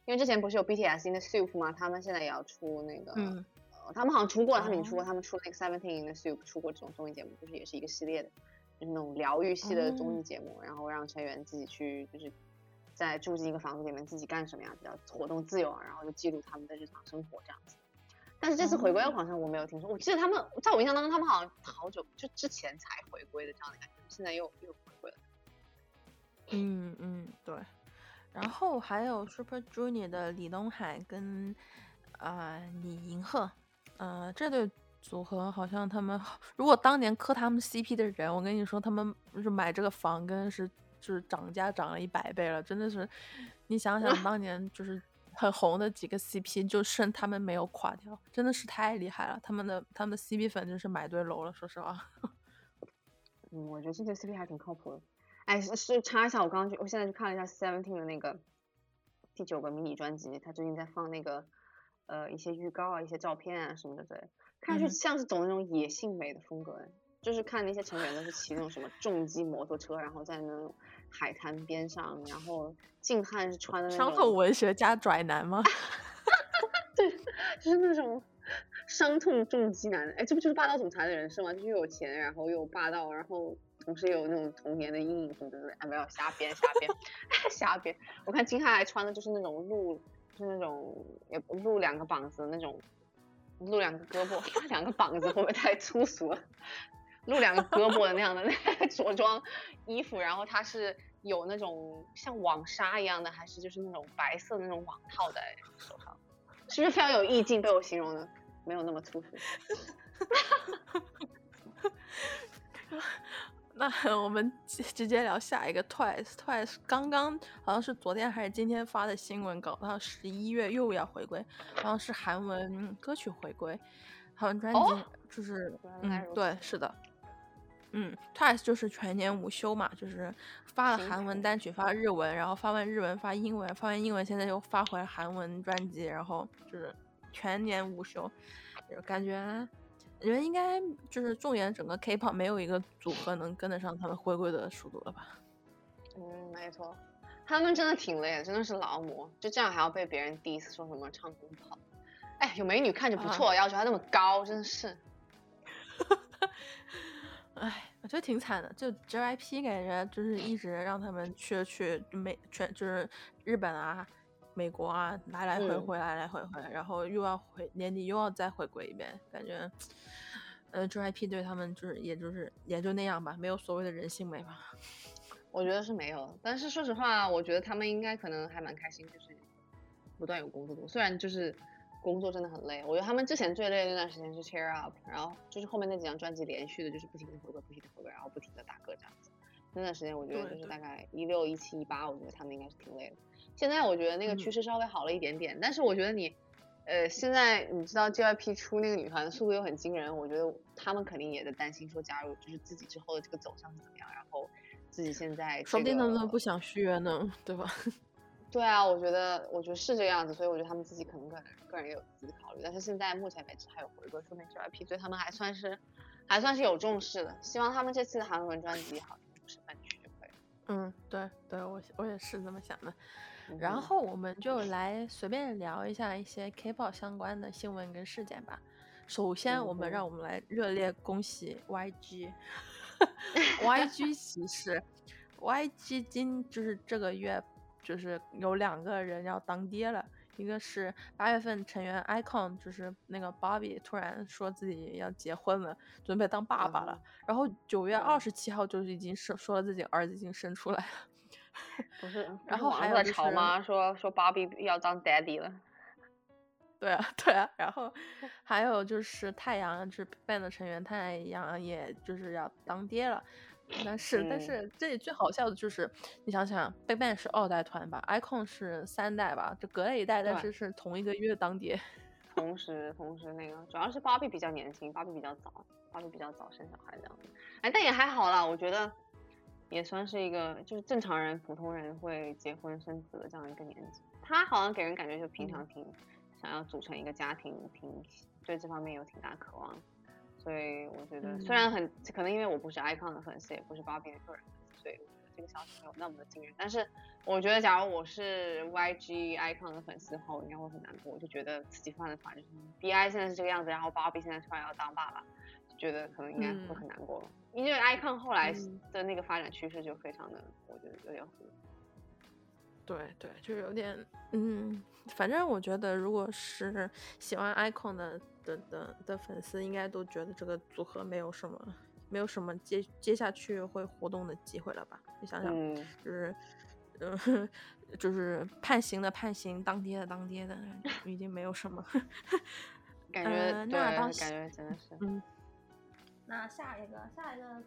因为之前不是有 BTS in the Soup 吗？他们现在也要出那个，呃，他们好像出过了，他们已经出过，他们出那个 Seventeen the Soup 出过这种综艺节目，就是也是一个系列的，就是那种疗愈系的综艺节目，然后让成员自己去，就是在住进一个房子里面自己干什么呀，比较活动自由啊，然后就记录他们的日常生活这样子。但是这次回归好像我没有听说，我记得他们在我印象当中，他们好像好久就之前才回归的这样的感觉，现在又又回归了。嗯嗯对，然后还有 Super Junior 的李东海跟啊李银赫，呃这对组合好像他们 如果当年磕他们 CP 的人，我跟你说他们是买这个房跟是就是涨价涨了一百倍了，真的是你想想当年 就是很红的几个 CP，就剩他们没有垮掉，真的是太厉害了，他们的他们的 CP 粉真是买对楼了，说实话。嗯，我觉得这对 CP 还挺靠谱的。哎，是插一下，我刚刚去，我现在去看了一下 Seventeen 的那个第九个迷你专辑，他最近在放那个呃一些预告啊、一些照片啊什么的，对，看上去像是走那种野性美的风格，就是看那些成员都是骑那种什么重机摩托车，然后在那种海滩边上，然后静汉是穿的伤痛文学加拽男吗？对，就是那种伤痛重机男，哎，这不就是霸道总裁的人设吗？就又有钱，然后又霸道，然后。同时有那种童年的阴影什么的，哎，没有瞎编瞎编 瞎编。我看金瀚还穿的就是那种露，就是那种也露两个膀子那种，露两个胳膊，两个膀子会不会太粗俗了？露两个胳膊的那样的 那着装衣服，然后它是有那种像网纱一样的，还是就是那种白色的那种网套在手上，是不是非常有意境？被我形容的没有那么粗俗。那 我们直接聊下一个 Twice，Twice 刚刚好像是昨天还是今天发的新闻稿，到十一月又要回归，好像是韩文歌曲回归，韩文专辑就是嗯对是的，嗯 Twice 就是全年无休嘛，就是发了韩文单曲发日文，然后发完日文发英文，发完英文现在又发回韩文专辑，然后就是全年无休，感觉。人应该就是纵演整个 K-pop，没有一个组合能跟得上他们回归的速度了吧？嗯，没错，他们真的挺累的，真的是劳模，就这样还要被别人 diss 说什么唱功不好。哎，有美女看着不错，要求还那么高，真的是。哎，我觉得挺惨的，就 JYP 感觉就是一直让他们去去美全就是日本啊。美国啊，来来回回，来来回回，然后又要回年底又要再回归一遍，感觉，呃，JYP 对他们就是也就是也就那样吧，没有所谓的人性美吧。我觉得是没有，但是说实话，我觉得他们应该可能还蛮开心，就是不断有工作做。虽然就是工作真的很累。我觉得他们之前最累的那段时间是 Cheer Up，然后就是后面那几张专辑连续的就是不停的回归，不停的回归，然后不停的打歌这样子。那段时间我觉得就是大概一六一七一八，我觉得他们应该是挺累的。现在我觉得那个趋势稍微好了一点点，但是我觉得你，呃，现在你知道 JYP 出那个女团的速度又很惊人，我觉得他们肯定也在担心说加入就是自己之后的这个走向是怎么样，然后自己现在说不定他们不想续约呢，对吧？对啊，我觉得，我觉得是这个样子，所以我觉得他们自己可能个人个人也有自己的考虑。但是现在目前为止还有回归，说明 JYP 对他们还算是还算是有重视的。希望他们这次的韩文专辑好听，不是半曲就可以。嗯，对对，我我也是这么想的。然后我们就来随便聊一下一些 K-pop 相关的新闻跟事件吧。首先，我们让我们来热烈恭喜 YG，YG 其实 YG 今就是这个月。就是有两个人要当爹了，一个是八月份成员 icon，就是那个 Bobby 突然说自己要结婚了，准备当爸爸了。然后九月二十七号就是已经生说了自己儿子已经生出来了，不是？然后还有就是吵吗？说说 Bobby 要当 daddy 了。对啊，对啊。然后还有就是太阳，就是 band 的成员太阳，也就是要当爹了。但是，但是这里最好笑的就是，你想想，BigBang 是二代团吧，Icon 是三代吧，就隔了一代，但是是同一个月当爹。同时，同时那个主要是芭比比较年轻，芭比比较早，芭比比较早生小孩这样子。哎，但也还好啦，我觉得也算是一个就是正常人、普通人会结婚生子的这样一个年纪。他好像给人感觉就平常挺想要组成一个家庭，挺对这方面有挺大渴望。所以我觉得，虽然很可能因为我不是 icon 的粉丝，也不是 Barbie 的个人粉丝，所以我觉得这个消息没有那么的惊人。但是我觉得，假如我是 YG icon 的粉丝的话，我应该会很难过。我就觉得自己犯的法就是 BI 现在是这个样子，然后 Barbie 现在突然要当爸爸，就觉得可能应该会很难过。因为 icon 后来的那个发展趋势就非常的，我觉得有点糊。对对，就有点，嗯，反正我觉得，如果是喜欢 icon 的。的的的粉丝应该都觉得这个组合没有什么，没有什么接接下去会活动的机会了吧？你想想，就是，嗯，就是判刑的判刑，当爹的当爹的，已经没有什么 感觉。那当感觉真的是，嗯。那下一个，下一个，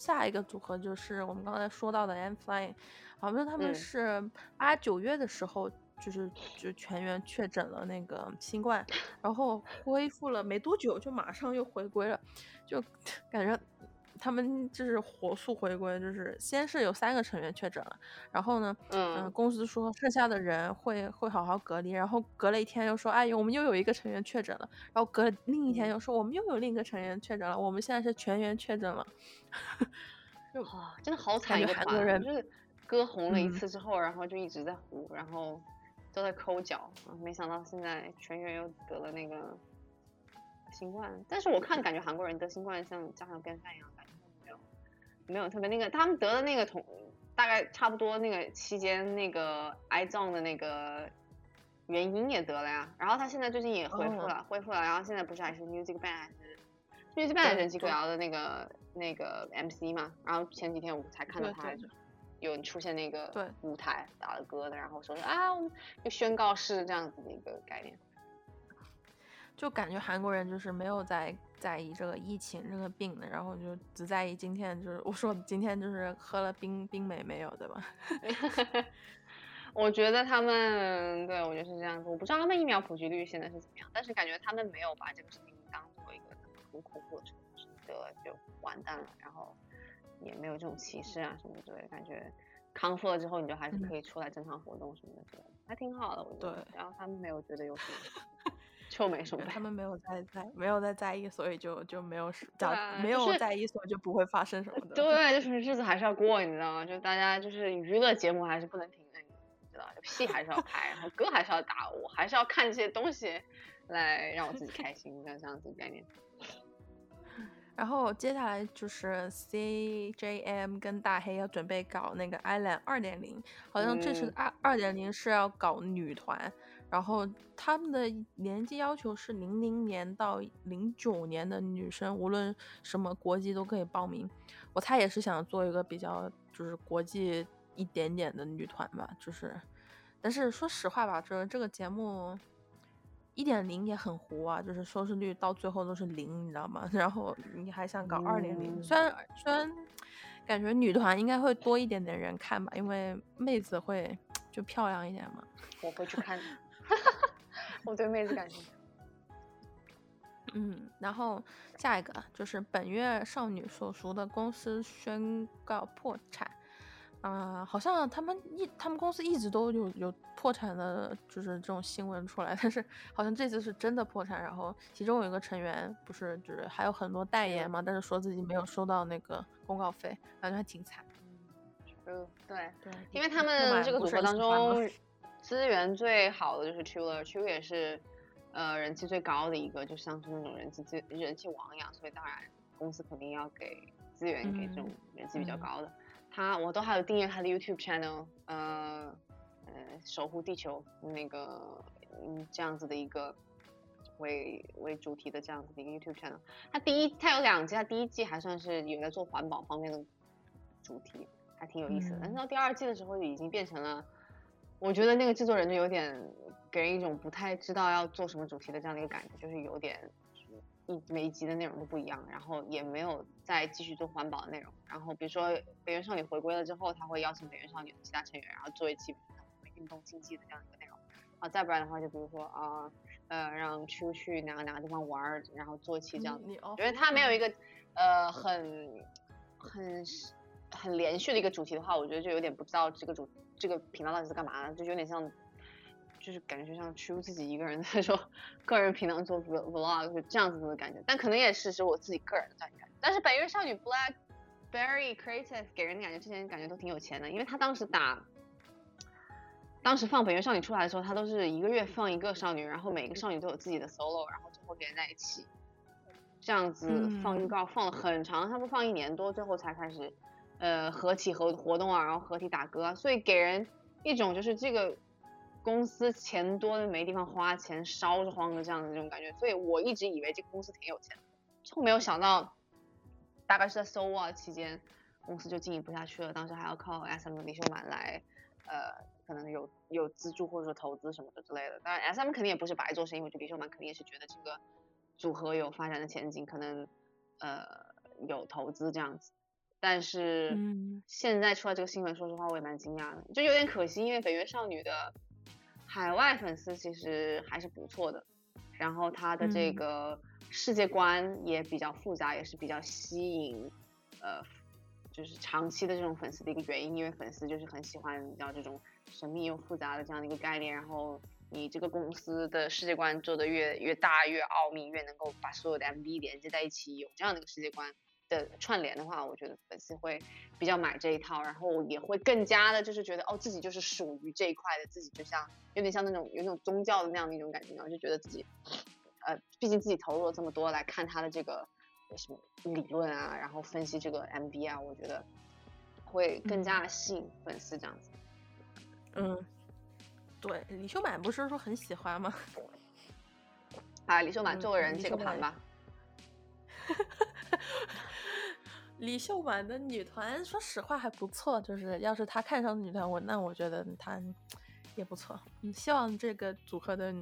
下一个组合就是我们刚才说到的 M Flying，好像他们是八九月的时候。就是就全员确诊了那个新冠，然后恢复了没多久就马上又回归了，就感觉他们就是火速回归，就是先是有三个成员确诊了，然后呢，嗯，公司说剩下的人会会好好隔离，然后隔了一天又说，哎，我们又有一个成员确诊了，然后隔了另一天又说我们又有另一个成员确诊了，我们现在是全员确诊了，哇，真的好惨，韩国人就是歌红了一次之后，然后就一直在糊，然后。都在抠脚啊！没想到现在全员又得了那个新冠，但是我看感觉韩国人得新冠像家常便饭一样，没有特别那个，他们得的那个同大概差不多那个期间那个癌症的那个原因也得了呀。然后他现在最近也恢复了，恢复了，然后现在不是还是 Music Band 还是 Music Band 人气歌谣的那个那个 MC 嘛？然后前几天我才看到他。有出现那个舞台打了歌的，然后说啊，就宣告是这样子的一个概念，就感觉韩国人就是没有在在意这个疫情这个病的，然后就只在意今天就是我说今天就是喝了冰冰美没有对吧？我觉得他们对我觉得是这样子，我不知道他们疫苗普及率现在是怎么样，但是感觉他们没有把这个事情当做一个很恐怖的事情，得就完蛋了，然后。也没有这种歧视啊什么之类的，感觉康复了之后你就还是可以出来正常活动什么的，还挺好的。我觉得。然后他们没有觉得有什么，就没什么。他们没有在在没有在在意，所以就就没有假没有在意，所以就不会发生什么的。对，就是日子还是要过，你知道吗？就大家就是娱乐节目还是不能停的，你知道戏还是要 拍，然后歌还是要打，我还是要看这些东西来让我自己开心，这样这样子概念。然后接下来就是 CJM 跟大黑要准备搞那个 Island 二点零，好像这次二二点零是要搞女团，然后他们的年纪要求是零零年到零九年的女生，无论什么国籍都可以报名。我猜也是想做一个比较就是国际一点点的女团吧，就是，但是说实话吧，这这个节目。一点零也很糊啊，就是收视率到最后都是零，你知道吗？然后你还想搞二点零，虽然虽然感觉女团应该会多一点点人看吧，因为妹子会 就漂亮一点嘛。我会去看，我对妹子感兴趣。嗯，然后下一个就是本月少女所属的公司宣告破产。啊，好像他们一他们公司一直都有有破产的，就是这种新闻出来，但是好像这次是真的破产。然后其中有一个成员不是就是还有很多代言嘛，但是说自己没有收到那个公告费，感觉还挺惨。嗯，对对，因为他们这个组合当中资源最好的就是 Chiller，Chiller 也是呃人气最高的一个，就像是那种人气最人气王一样，所以当然公司肯定要给资源给这种人气比较高的。他我都还有订阅他的 YouTube channel，呃呃，守护地球那个嗯这样子的一个为为主题的这样子的一个 YouTube channel。他第一他有两季，他第一季还算是有在做环保方面的主题，还挺有意思的。但是到第二季的时候，已经变成了，我觉得那个制作人就有点给人一种不太知道要做什么主题的这样的一个感觉，就是有点一。每一集的内容都不一样，然后也没有再继续做环保的内容。然后比如说北原少女回归了之后，他会邀请北原少女的其他成员，然后做一期运动竞技的这样一个内容。啊，再不然的话，就比如说啊，呃，让出去哪个哪个地方玩，然后做一期这样。我觉得他没有一个呃很很很连续的一个主题的话，我觉得就有点不知道这个主这个频道到底是干嘛的，就有点像。就是感觉像出自己一个人在说个人频道做 vlog 就这样子的感觉，但可能也是是我自己个人的这样感觉。但是北月少女 Blackberry Creative 给人的感觉之前感觉都挺有钱的，因为他当时打，当时放北月少女出来的时候，他都是一个月放一个少女，然后每个少女都有自己的 solo，然后最后连在一起，这样子放预告放了很长，他不放一年多，最后才开始呃合体合活动啊，然后合体打歌，所以给人一种就是这个。公司钱多的没地方花钱，烧着慌的这样的那种感觉，所以我一直以为这个公司挺有钱，的，就没有想到，大概是在搜啊期间，公司就经营不下去了，当时还要靠 SM 的李秀满来，呃，可能有有资助或者说投资什么的之类的。当然 SM 肯定也不是白做生意，我觉得李秀满肯定也是觉得这个组合有发展的前景，可能呃有投资这样子。但是现在出来这个新闻，说实话我也蛮惊讶的，就有点可惜，因为北约少女的。海外粉丝其实还是不错的，然后她的这个世界观也比较复杂，也是比较吸引，呃，就是长期的这种粉丝的一个原因，因为粉丝就是很喜欢你知道这种神秘又复杂的这样的一个概念，然后你这个公司的世界观做的越越大越奥秘，越能够把所有的 MV 连接在一起，有这样的一个世界观。的串联的话，我觉得粉丝会比较买这一套，然后也会更加的，就是觉得哦，自己就是属于这一块的，自己就像有点像那种有那种宗教的那样的一种感觉，然后就觉得自己，呃，毕竟自己投入了这么多来看他的这个什么理论啊，然后分析这个 MV 啊，我觉得会更加吸引粉丝这样子。嗯，对，李秀满不是说很喜欢吗？啊，李秀满做个人接个盘吧。李秀满的女团，说实话还不错。就是要是他看上女团，我那我觉得他也不错。嗯，希望这个组合的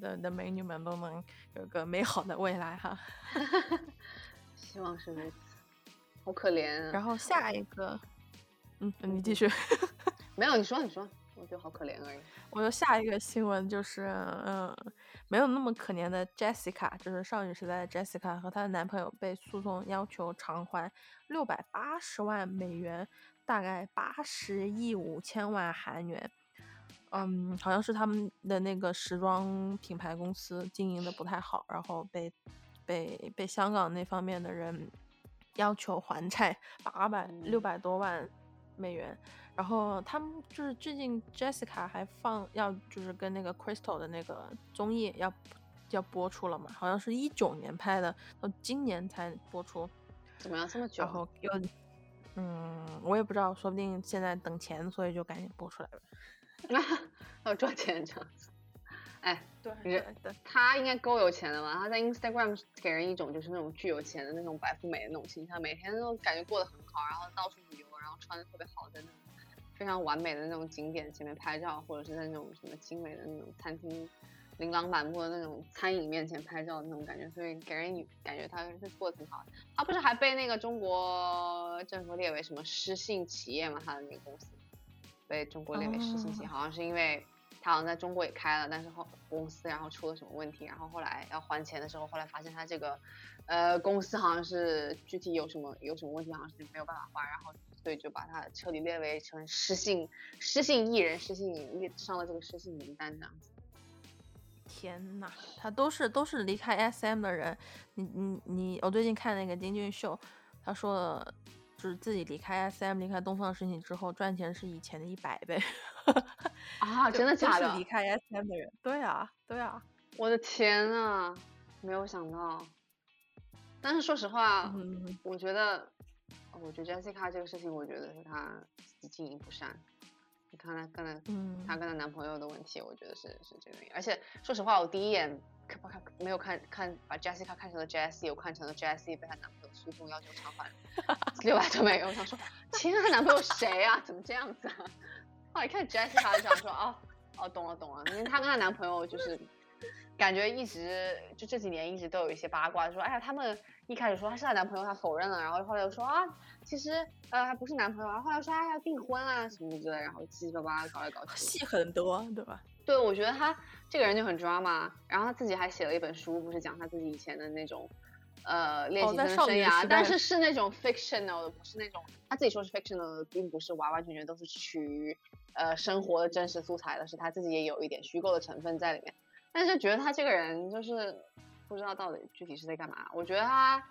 的的美女们都能有个美好的未来哈。希望是如此。好可怜。然后下一个，嗯，你继续。没有，你说，你说。我觉得好可怜而已。我的下一个新闻就是，嗯，没有那么可怜的 Jessica，就是少女时代的 Jessica 和她的男朋友被诉讼要求偿还六百八十万美元，大概八十亿五千万韩元。嗯，好像是他们的那个时装品牌公司经营的不太好，然后被被被香港那方面的人要求还债八百六百多万美元。然后他们就是最近 Jessica 还放要就是跟那个 Crystal 的那个综艺要要播出了嘛，好像是一九年拍的，到今年才播出，怎么样这么久？然后又嗯，我也不知道，说不定现在等钱，所以就赶紧播出来了。那要赚钱这样子，哎，对对对，他应该够有钱的嘛？他在 Instagram 给人一种就是那种巨有钱的那种白富美的那种形象，每天都感觉过得很好，然后到处后穿的特别好的那种。非常完美的那种景点前面拍照，或者是在那种什么精美的那种餐厅琳琅满目的那种餐饮面前拍照的那种感觉，所以给人感觉他是做的挺好的。他不是还被那个中国政府列为什么失信企业嘛？他的那个公司被中国列为失信企业，好像是因为他好像在中国也开了，但是后公司然后出了什么问题，然后后来要还钱的时候，后来发现他这个呃公司好像是具体有什么有什么问题，好像是没有办法还，然后所以就把他彻底列为成失信失信艺人，失信列上了这个失信名单这样子。天呐，他都是都是离开 SM 的人，你你你，我最近看那个金俊秀，他说就是自己离开 SM，离开东方神起之后，赚钱是以前的一百倍。啊，真的假的？离开 SM 的人，对啊，对啊，我的天呐，没有想到。但是说实话，嗯我觉得，我觉得 Jessica 这个事情，我觉得是她自己经营不善。你看她跟她，嗯，她跟她男朋友的问题，我觉得是是这个原因。而且说实话，我第一眼看不看没有看看把 Jessica 看成了 Jessie，我看成了 Jessie 被她男朋友诉讼要求偿还 六百多美元。我想说，天，她男朋友谁啊？怎么这样子啊？后来看 Jessica 就想说，哦哦，懂了懂了，因为她跟她男朋友就是感觉一直就这几年一直都有一些八卦，说哎呀他们。一开始说他是她男朋友，她否认了，然后后来又说啊，其实呃还不是男朋友，然后后来说哎要订婚啊什么之类，然后七七八八搞来搞去，戏很多，对吧？对，我觉得他这个人就很抓嘛，然后他自己还写了一本书，不是讲他自己以前的那种呃练习生生涯，但是是那种 fictional 的，不是那种他自己说是 fictional 的，并不是完完全全都是取于呃生活的真实素材的，是他自己也有一点虚构的成分在里面，但是觉得他这个人就是。不知道到底具体是在干嘛。我觉得他，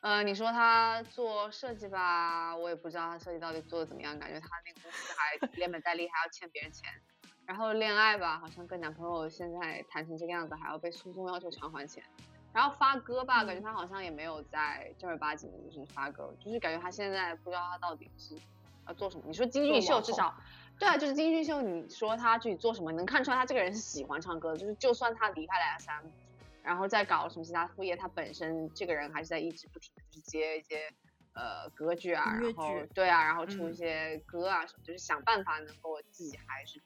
呃，你说他做设计吧，我也不知道他设计到底做的怎么样。感觉他那个公司还连本带利，还要欠别人钱。然后恋爱吧，好像跟男朋友现在谈成这个样子，还要被诉讼要求偿还钱。然后发歌吧，感觉他好像也没有在正儿八经的就是发歌，就是感觉他现在不知道他到底是要做什么。你说金俊秀至少，对啊，就是金俊秀，你说他具体做什么，能看出来他这个人是喜欢唱歌，就是就算他离开了 SM。然后再搞什么其他副业，他本身这个人还是在一直不停的就是接一些呃歌剧啊，然后对啊，然后出一些歌啊什么，就是想办法能够自己还是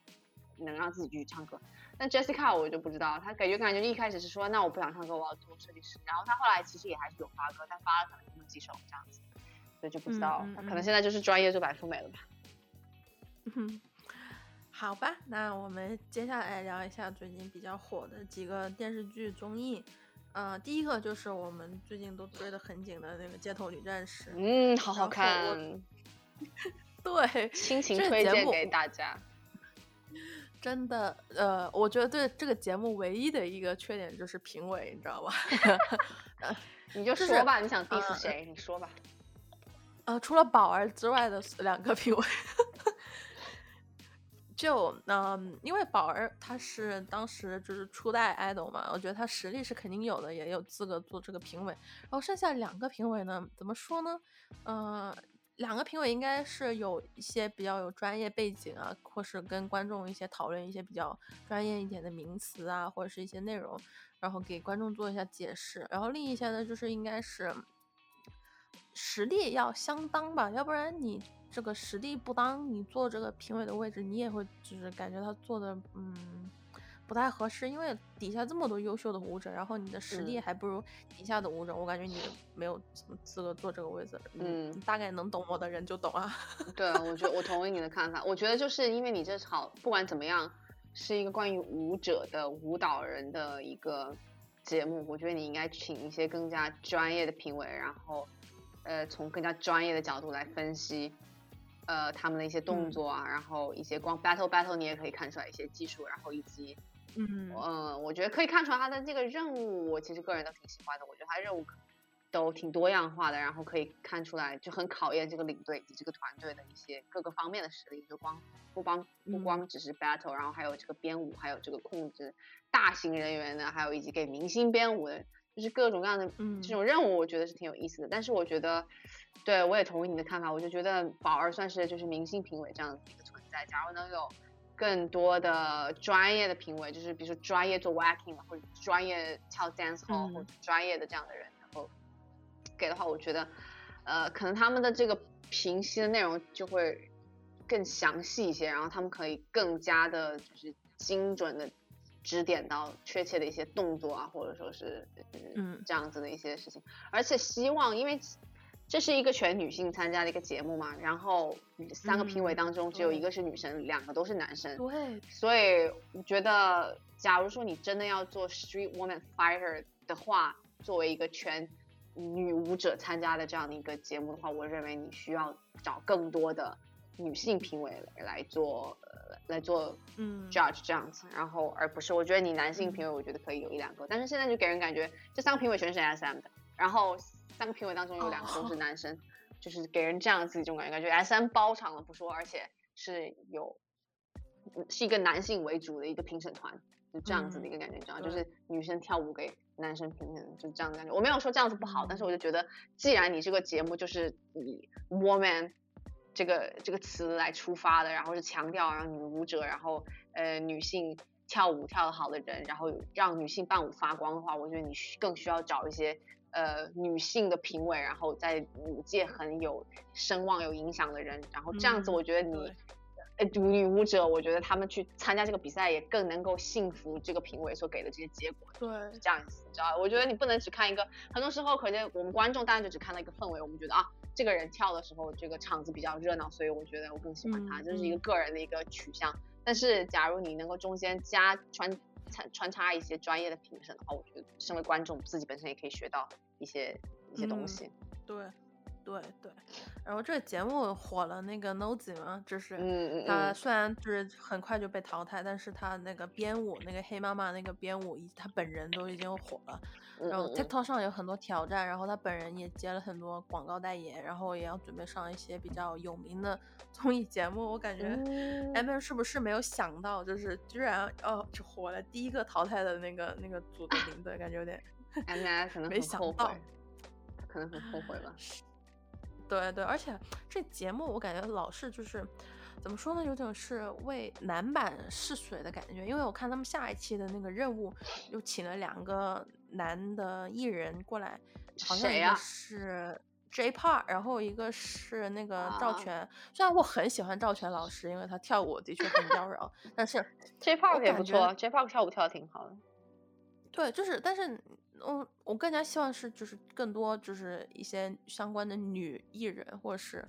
能让自己继续唱歌。但 Jessica 我就不知道，他感觉感觉一开始是说那我不想唱歌，我要做设计师。然后他后来其实也还是有发歌，但发了可能那么几首这样子，所以就不知道他可能现在就是专业做白富美了吧。好吧，那我们接下来聊一下最近比较火的几个电视剧综艺。呃，第一个就是我们最近都追得很紧的那个《街头女战士》。嗯，好好看。对，亲情推荐给大家。真的，呃，我觉得对这个节目唯一的一个缺点就是评委，你知道吧？你就说吧，你想 diss 谁？你说吧。呃，除了宝儿之外的两个评委。就嗯，因为宝儿他是当时就是初代 idol 嘛，我觉得他实力是肯定有的，也有资格做这个评委。然后剩下两个评委呢，怎么说呢？嗯，两个评委应该是有一些比较有专业背景啊，或是跟观众一些讨论一些比较专业一点的名词啊，或者是一些内容，然后给观众做一下解释。然后另一些呢，就是应该是实力要相当吧，要不然你。这个实力不当，你坐这个评委的位置，你也会就是感觉他做的嗯不太合适，因为底下这么多优秀的舞者，然后你的实力还不如底下的舞者，我感觉你没有什么资格坐这个位置。嗯，大概能懂我的人就懂啊。对，我觉我同意你的看法。我觉得就是因为你这场不管怎么样是一个关于舞者的舞蹈人的一个节目，我觉得你应该请一些更加专业的评委，然后呃从更加专业的角度来分析。呃，他们的一些动作啊，然后一些光 battle battle，你也可以看出来一些技术，然后以及，嗯嗯，我觉得可以看出来他的这个任务，我其实个人都挺喜欢的。我觉得他任务都挺多样化的，然后可以看出来就很考验这个领队以及这个团队的一些各个方面的实力。就光不光不光只是 battle，然后还有这个编舞，还有这个控制大型人员的，还有以及给明星编舞的。就是各种各样的这种任务，我觉得是挺有意思的。但是我觉得，对我也同意你的看法。我就觉得宝儿算是就是明星评委这样的一个存在。假如能有更多的专业的评委，就是比如说专业做 wacking 或者专业跳 dance hall 或者专业的这样的人，然后给的话，我觉得，呃，可能他们的这个评析的内容就会更详细一些，然后他们可以更加的就是精准的。指点到确切的一些动作啊，或者说是嗯这样子的一些事情，而且希望因为。这是一个全女性参加的一个节目嘛，然后三个评委当中只有一个是女生，两个都是男生。对。所以我觉得，假如说你真的要做 Street Woman Fighter 的话，作为一个全女舞者参加的这样的一个节目的话，我认为你需要找更多的女性评委来做，来做嗯 judge 这样子，然后而不是我觉得你男性评委，我觉得可以有一两个，但是现在就给人感觉这三个评委全是 SM 的，然后。三个评委当中有两个都是男生，就是给人这样子一种感觉，感觉 S M 包场了不说，而且是有是一个男性为主的一个评审团，就这样子的一个感觉，你知道，就是女生跳舞给男生评审，就这样的感觉。我没有说这样子不好，但是我就觉得，既然你这个节目就是以 woman 这个这个词来出发的，然后是强调让女舞者，然后呃女性跳舞跳得好的人，然后让女性伴舞发光的话，我觉得你更需要找一些。呃，女性的评委，然后在舞界很有声望、有影响的人，然后这样子，我觉得你，呃，女舞者，我觉得他们去参加这个比赛也更能够信服这个评委所给的这些结果。对，是这样子，你知道我觉得你不能只看一个，很多时候可能我们观众当然就只看到一个氛围，我们觉得啊，这个人跳的时候这个场子比较热闹，所以我觉得我更喜欢他，这是一个个人的一个取向。但是假如你能够中间加穿。穿穿插一些专业的评审的话，我觉得身为观众自己本身也可以学到一些一些东西。对，对对。然后这个节目火了，那个 Nozi 嘛，就是嗯他虽然就是很快就被淘汰，但是他那个编舞，那个黑妈妈那个编舞，以及他本人都已经火了。然后 TikTok 上有很多挑战，然后他本人也接了很多广告代言，然后也要准备上一些比较有名的。综艺节目，我感觉 M 是不是没有想到，就是居然哦，就火了第一个淘汰的那个那个组的名字，感觉有点 M 可能没想到，可能很后悔吧。对对，而且这节目我感觉老是就是怎么说呢，有点是为男版试水的感觉，因为我看他们下一期的那个任务又请了两个男的艺人过来，好像一个是。J Park，然后一个是那个赵全，虽然我很喜欢赵全老师，因为他跳舞的确很妖娆，但是 J Park 也不错，J Park 跳舞跳的挺好的。对，就是，但是，嗯，我更加希望是，就是更多，就是一些相关的女艺人，或者是。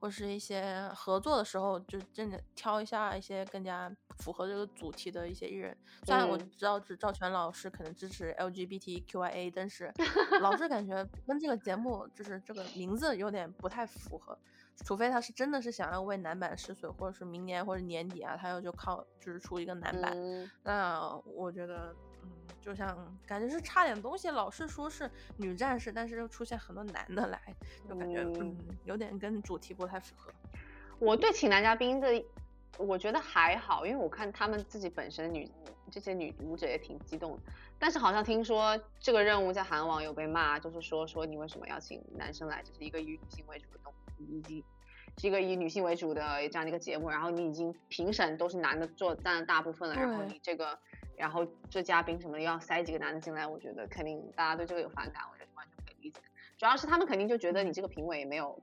或是一些合作的时候，就真的挑一下一些更加符合这个主题的一些艺人。虽然我知道是赵全老师可能支持 LGBTQIA，但是老是感觉跟这个节目就是这个名字有点不太符合。除非他是真的是想要为男版试水，或者是明年或者年底啊，他要就靠就是出一个男版，那我觉得。就像感觉是差点东西，老是说是女战士，但是又出现很多男的来，就感觉嗯有点跟主题不太符合。我对请男嘉宾的，我觉得还好，因为我看他们自己本身女这些女舞者也挺激动的。但是好像听说这个任务在韩网有被骂，就是说说你为什么要请男生来，这是一个以女性为主的东，以及是一个以女性为主的这样的一个节目，然后你已经评审都是男的做占了大部分了，然后你这个。然后这嘉宾什么的要塞几个男的进来，我觉得肯定大家对这个有反感，我觉得完全可以理解。主要是他们肯定就觉得你这个评委也没有，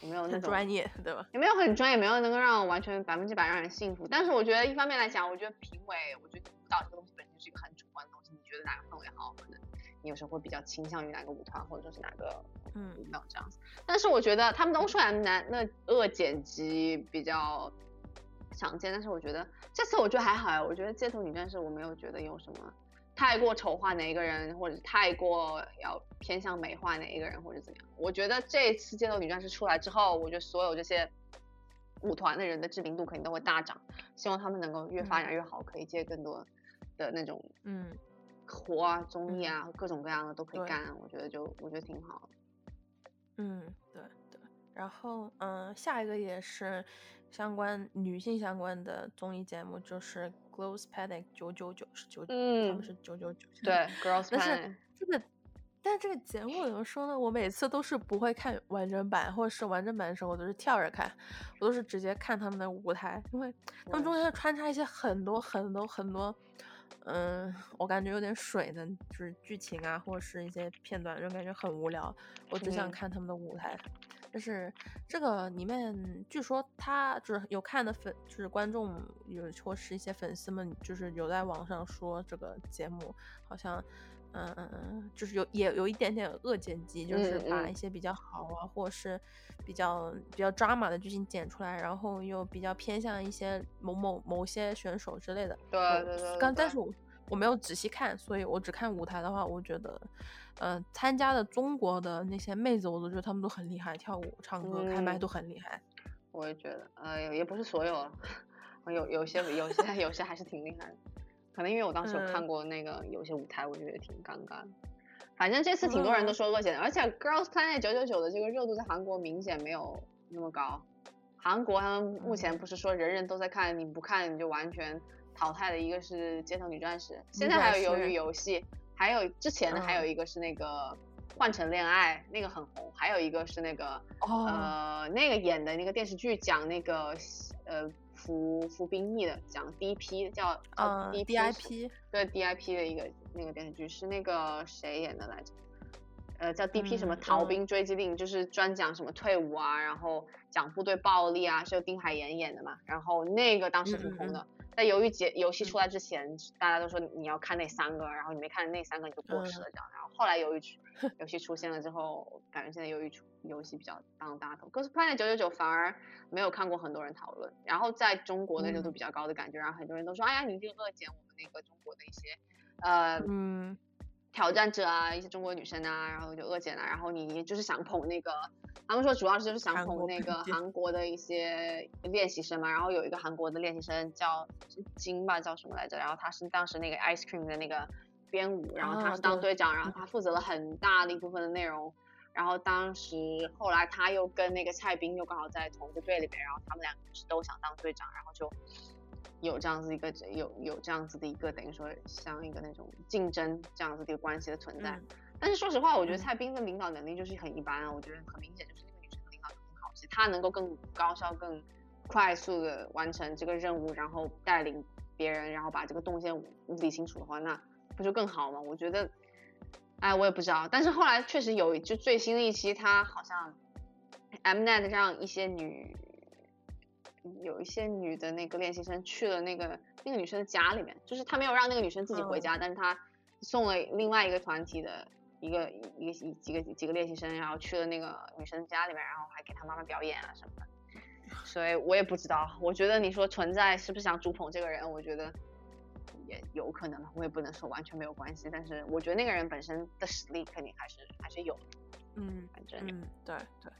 有没有那种专业，对吧？也没有很专业，没有能够让完全百分之百让人信服。但是我觉得一方面来讲，我觉得评委，我觉得舞蹈这个东西本身是一个很主观的东西。你觉得哪个氛围好，可能你有时候会比较倾向于哪个舞团或者说是哪个嗯舞蹈这样子。但是我觉得他们都说男那恶剪辑比较。常见，但是我觉得这次我觉得还好呀。我觉得街头女战士我没有觉得有什么太过丑化哪一个人，或者太过要偏向美化哪一个人，或者怎么样。我觉得这次街头女战士出来之后，我觉得所有这些舞团的人的知名度肯定都会大涨。希望他们能够越发展越好，可以接更多的那种嗯活啊、综艺啊，各种各样的都可以干。我觉得就我觉得挺好。嗯，对对。然后嗯，下一个也是。相关女性相关的综艺节目就是 Girls Panic 九九九是九，嗯，他们是九九九，对 Girls Panic。但是这个，但是这个节目怎么说呢？我每次都是不会看完整版，或者是完整版的时候，我都是跳着看，我都是直接看他们的舞台，因为他们中间穿插一些很多很多很多，嗯，我感觉有点水的，就是剧情啊，或者是一些片段，就感觉很无聊，我只想看他们的舞台。就是这个里面，据说他就是有看的粉，就是观众有或是一些粉丝们，就是有在网上说这个节目好像，嗯，就是有也有一点点恶剪辑，就是把一些比较好啊，或者是比较比较 drama 的剧情剪出来，然后又比较偏向一些某某某些选手之类的。对对对。刚但是我我没有仔细看，所以我只看舞台的话，我觉得。呃，参加的中国的那些妹子，我都觉得她们都很厉害，跳舞、唱歌、开麦都很厉害。我也觉得，呃，也不是所有，有有些有些有些还是挺厉害的。可能因为我当时有看过那个有些舞台，我觉得挺尴尬。反正这次挺多人都说恶剪，而且 Girls Planet 九九九的这个热度在韩国明显没有那么高。韩国他们目前不是说人人都在看，你不看你就完全淘汰的。一个是街头女战士，现在还有鱿鱼游戏。还有之前的还有一个是那个换成恋爱，那个很红。还有一个是那个呃那个演的那个电视剧讲那个呃服服兵役的，讲 DP 叫叫 DIP，对 DIP 的一个那个电视剧是那个谁演的来着？呃叫 DP 什么逃兵追击令，就是专讲什么退伍啊，然后讲部队暴力啊，是由丁海寅演的嘛。然后那个当时挺红的。在鱿鱼节游戏出来之前，大家都说你要看那三个，然后你没看那三个你就过时了这样。然后后来由于 游戏出现了之后，感觉现在鱿鱼游戏比较当大头。可是 Planet 九九九反而没有看过很多人讨论，然后在中国的热度比较高的感觉，然后很多人都说，哎呀，你这个恶剪我们那个中国的一些呃嗯挑战者啊，一些中国女生啊，然后就恶剪了，然后你就是想捧那个。他们说主要就是想捧那个韩国的一些练习生嘛，然后有一个韩国的练习生叫金吧，叫什么来着？然后他是当时那个 Ice Cream 的那个编舞，然后他是当队长，然后他负责了很大的一部分的内容。然后当时后来他又跟那个蔡斌又刚好在同一个队里面，然后他们两个是都想当队长，然后就有这样子一个有有这样子的一个等于说像一个那种竞争这样子的一个关系的存在。但是说实话，我觉得蔡斌的领导能力就是很一般啊。我觉得很明显就是那个女生的领导能力更好些，她能够更高效、更快速的完成这个任务，然后带领别人，然后把这个动线理清楚的话，那不就更好吗？我觉得，哎，我也不知道。但是后来确实有，就最新的一期，她好像 Mnet 让一些女，有一些女的那个练习生去了那个那个女生的家里面，就是他没有让那个女生自己回家，但是他送了另外一个团体的。一个一个几几个几个练习生，然后去了那个女生家里面，然后还给她妈妈表演啊什么的，所以我也不知道。我觉得你说存在是不是想主捧这个人，我觉得也有可能，我也不能说完全没有关系。但是我觉得那个人本身的实力肯定还是还是有。嗯，反正嗯，对对。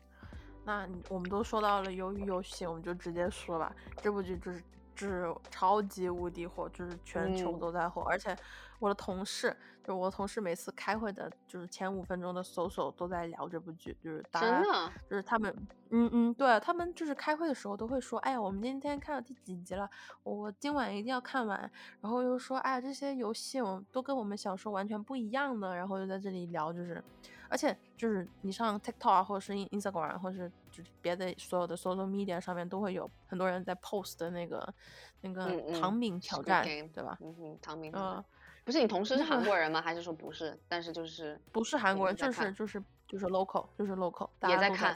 那我们都说到了鱿鱼游戏，我们就直接说吧。这部剧就是就是超级无敌火，就是全球都在火，而且我的同事。就我同事每次开会的，就是前五分钟的搜索都在聊这部剧，就是大家就是他们，嗯嗯，对他们就是开会的时候都会说，哎呀，我们今天看到第几集了，我今晚一定要看完。然后又说，哎呀，这些游戏我都跟我们小时候完全不一样的。然后又在这里聊，就是，而且就是你上 TikTok 或者是 Instagram 或者是就别的所有的 social media 上面都会有很多人在 post 的那个那个唐饼挑战，对吧？嗯哼，唐饼。嗯。不是你同事是韩国人吗？还是说不是？但是就是不是韩国人，就是就是就是 local，就是 local，也在看。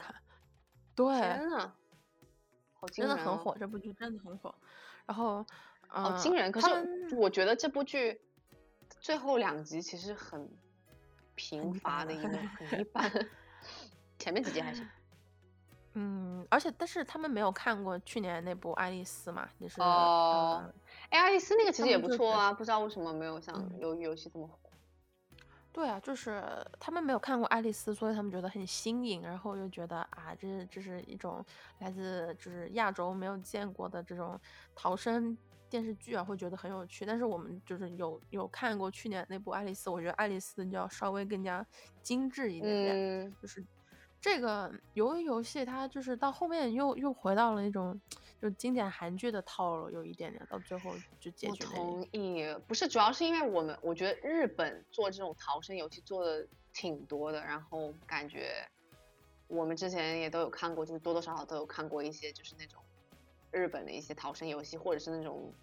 对，天呐，好惊人！真的很火，这部剧真的很火。然后好惊人，可是我觉得这部剧最后两集其实很平乏的一个，很一般。前面几集还行。嗯，而且但是他们没有看过去年那部《爱丽丝》嘛？也是哦。哎，爱丽丝那个其实也不错啊，不知道为什么没有像鱿鱼游戏这么火。对啊，就是他们没有看过爱丽丝，所以他们觉得很新颖，然后又觉得啊，这这是一种来自就是亚洲没有见过的这种逃生电视剧啊，会觉得很有趣。但是我们就是有有看过去年那部爱丽丝，我觉得爱丽丝就要稍微更加精致一点点，就是。这个鱿鱼游戏，它就是到后面又又回到了那种就经典韩剧的套路，有一点点，到最后就结局。我同意，不是主要是因为我们，我觉得日本做这种逃生游戏做的挺多的，然后感觉我们之前也都有看过，就是多多少少都有看过一些，就是那种日本的一些逃生游戏，或者是那种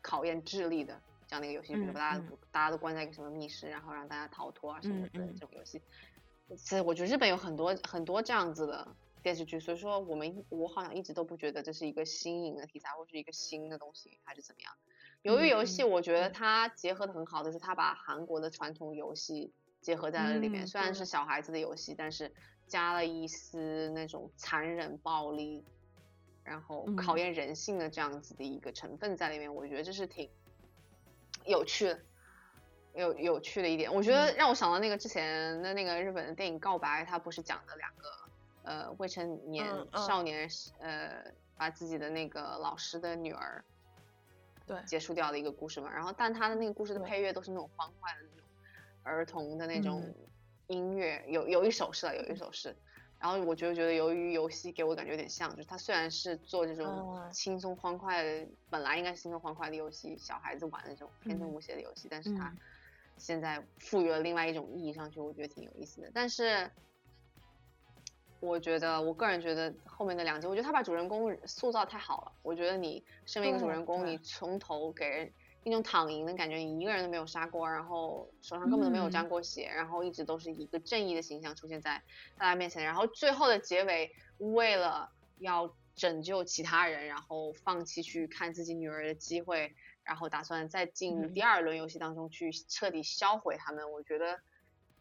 考验智力的这样的一个游戏，比如大家大家都关在一个什么密室，然后让大家逃脱啊什么的这种游戏。其实我觉得日本有很多很多这样子的电视剧，所以说我们我好像一直都不觉得这是一个新颖的题材或是一个新的东西还是怎么样。鱿鱼游戏，我觉得它结合的很好的是它把韩国的传统游戏结合在了里面，虽然是小孩子的游戏，但是加了一丝那种残忍暴力，然后考验人性的这样子的一个成分在里面，我觉得这是挺有趣的。有有趣的一点，我觉得让我想到那个之前的那个日本的电影《告白》，它不是讲的两个呃未成年少年呃把自己的那个老师的女儿对。结束掉的一个故事嘛？然后，但他的那个故事的配乐都是那种欢快的那种儿童的那种音乐，有有一首是的，有一首是。然后我就觉得，由于游戏给我感觉有点像，就是它虽然是做这种轻松欢快的，本来应该是轻松欢快的游戏，小孩子玩的这种天真无邪的游戏，但是它。现在赋予了另外一种意义上去，我觉得挺有意思的。但是，我觉得我个人觉得后面的两集，我觉得他把主人公塑造太好了。我觉得你身为一个主人公，你从头给人一种躺赢的感觉，你一个人都没有杀过，然后手上根本都没有沾过血，然后一直都是一个正义的形象出现在大家面前。然后最后的结尾，为了要拯救其他人，然后放弃去看自己女儿的机会。然后打算再进入第二轮游戏当中去彻底销毁他们，我觉得，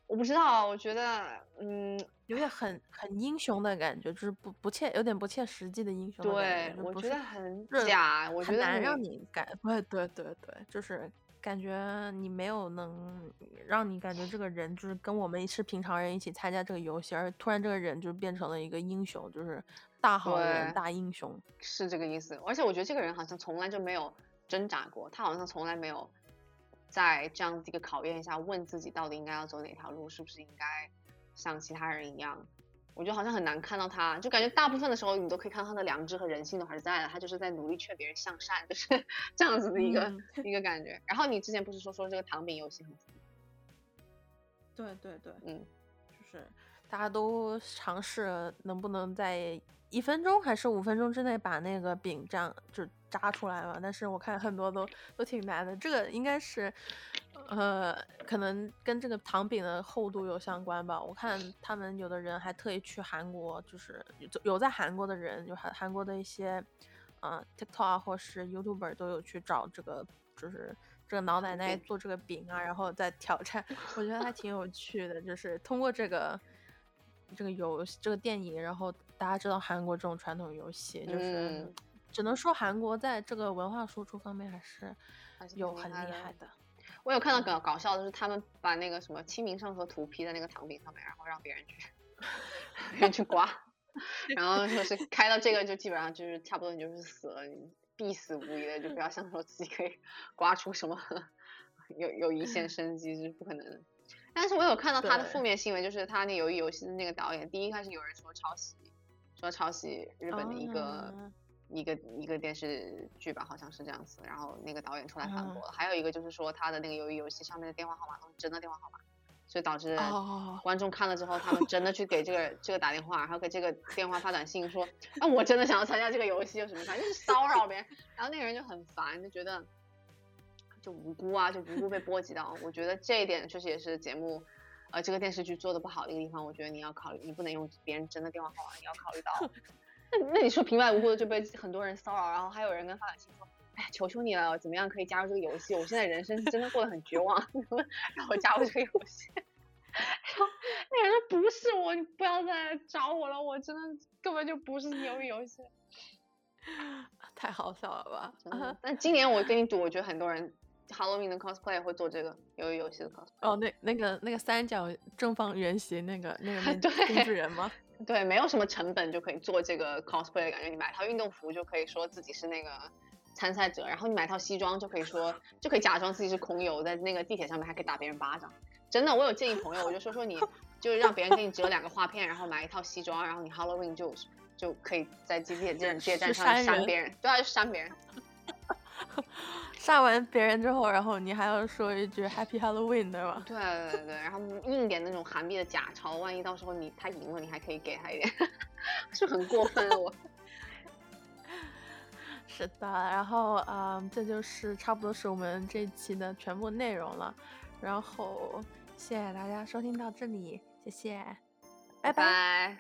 我不知道，我觉得，嗯，有点很很英雄的感觉，就是不不切，有点不切实际的英雄。对，我觉得很假，我觉得很难让你感，对对对对，就是感觉你没有能让你感觉这个人就是跟我们是平常人一起参加这个游戏，而突然这个人就变成了一个英雄，就是大好人、大英雄，是这个意思。而且我觉得这个人好像从来就没有。挣扎过，他好像从来没有在这样一个考验下问自己到底应该要走哪条路，是不是应该像其他人一样？我觉得好像很难看到他，就感觉大部分的时候你都可以看到他的良知和人性都还是在的，他就是在努力劝别人向善，就是 这样子的一个一个感觉。然后你之前不是说说这个糖饼游戏很？对对对，嗯，就是大家都尝试能不能在。一分钟还是五分钟之内把那个饼这样就扎出来嘛？但是我看很多都都挺难的。这个应该是，呃，可能跟这个糖饼的厚度有相关吧。我看他们有的人还特意去韩国，就是有有在韩国的人，就韩韩国的一些，嗯，TikTok 或是 YouTuber 都有去找这个，就是这个老奶奶做这个饼啊，然后再挑战。我觉得还挺有趣的，就是通过这个这个游这个电影，然后。大家知道韩国这种传统游戏，就是只能说韩国在这个文化输出方面还是有很厉害的。我有看到搞搞笑的是，他们把那个什么《清明上河图》批在那个糖饼上面，然后让别人去 别人去刮，然后说是开到这个就基本上就是差不多你就是死了，你必死无疑的，就不要想说自己可以 刮出什么有有一线生机是不可能的。但是我有看到他的负面新闻，就是他那鱿鱼游戏的那个导演，第一开始有人说抄袭。说抄袭日本的一个一个一个电视剧吧，好像是这样子。然后那个导演出来反驳了。还有一个就是说他的那个鱿鱼游戏上面的电话号码都是真的电话号码，所以导致观众看了之后，他们真的去给这个这个打电话，然后给这个电话发短信说，啊我真的想要参加这个游戏，有什么反正就是骚扰别人。然后那个人就很烦，就觉得就无辜啊，就无辜被波及到。我觉得这一点确实也是节目。呃，这个电视剧做的不好的一个地方，我觉得你要考虑，你不能用别人真的电话号码，你要考虑到。那 那你说平白无故的就被很多人骚扰，然后还有人跟发短信说，哎，求求你了，怎么样可以加入这个游戏？我现在人生真的过得很绝望，让我加入这个游戏。然后那人说不是我，你不要再来找我了，我真的根本就不是鱿鱼游戏。太好笑了吧？但今年我跟你赌，我觉得很多人。Halloween 的 cosplay 会做这个鱿鱼游戏的 cosplay 哦，那那个那个三角正方圆形那个那个工具人吗？对，没有什么成本就可以做这个 cosplay 的感觉。你买套运动服就可以说自己是那个参赛者，然后你买套西装就可以说就可以假装自己是空游，在那个地铁上面还可以打别人巴掌。真的，我有建议朋友，我就说说你，就让别人给你折两个画片，然后买一套西装，然后你 Halloween 就就可以在地铁站地铁站上扇别人，对啊，就扇别人。杀完别人之后，然后你还要说一句 Happy Halloween，对吧？对对对，然后印点那种韩币的假钞，万一到时候你他赢了，你还可以给他一点，是很过分我。是的，然后啊，这就是差不多是我们这一期的全部内容了。然后谢谢大家收听到这里，谢谢，拜拜。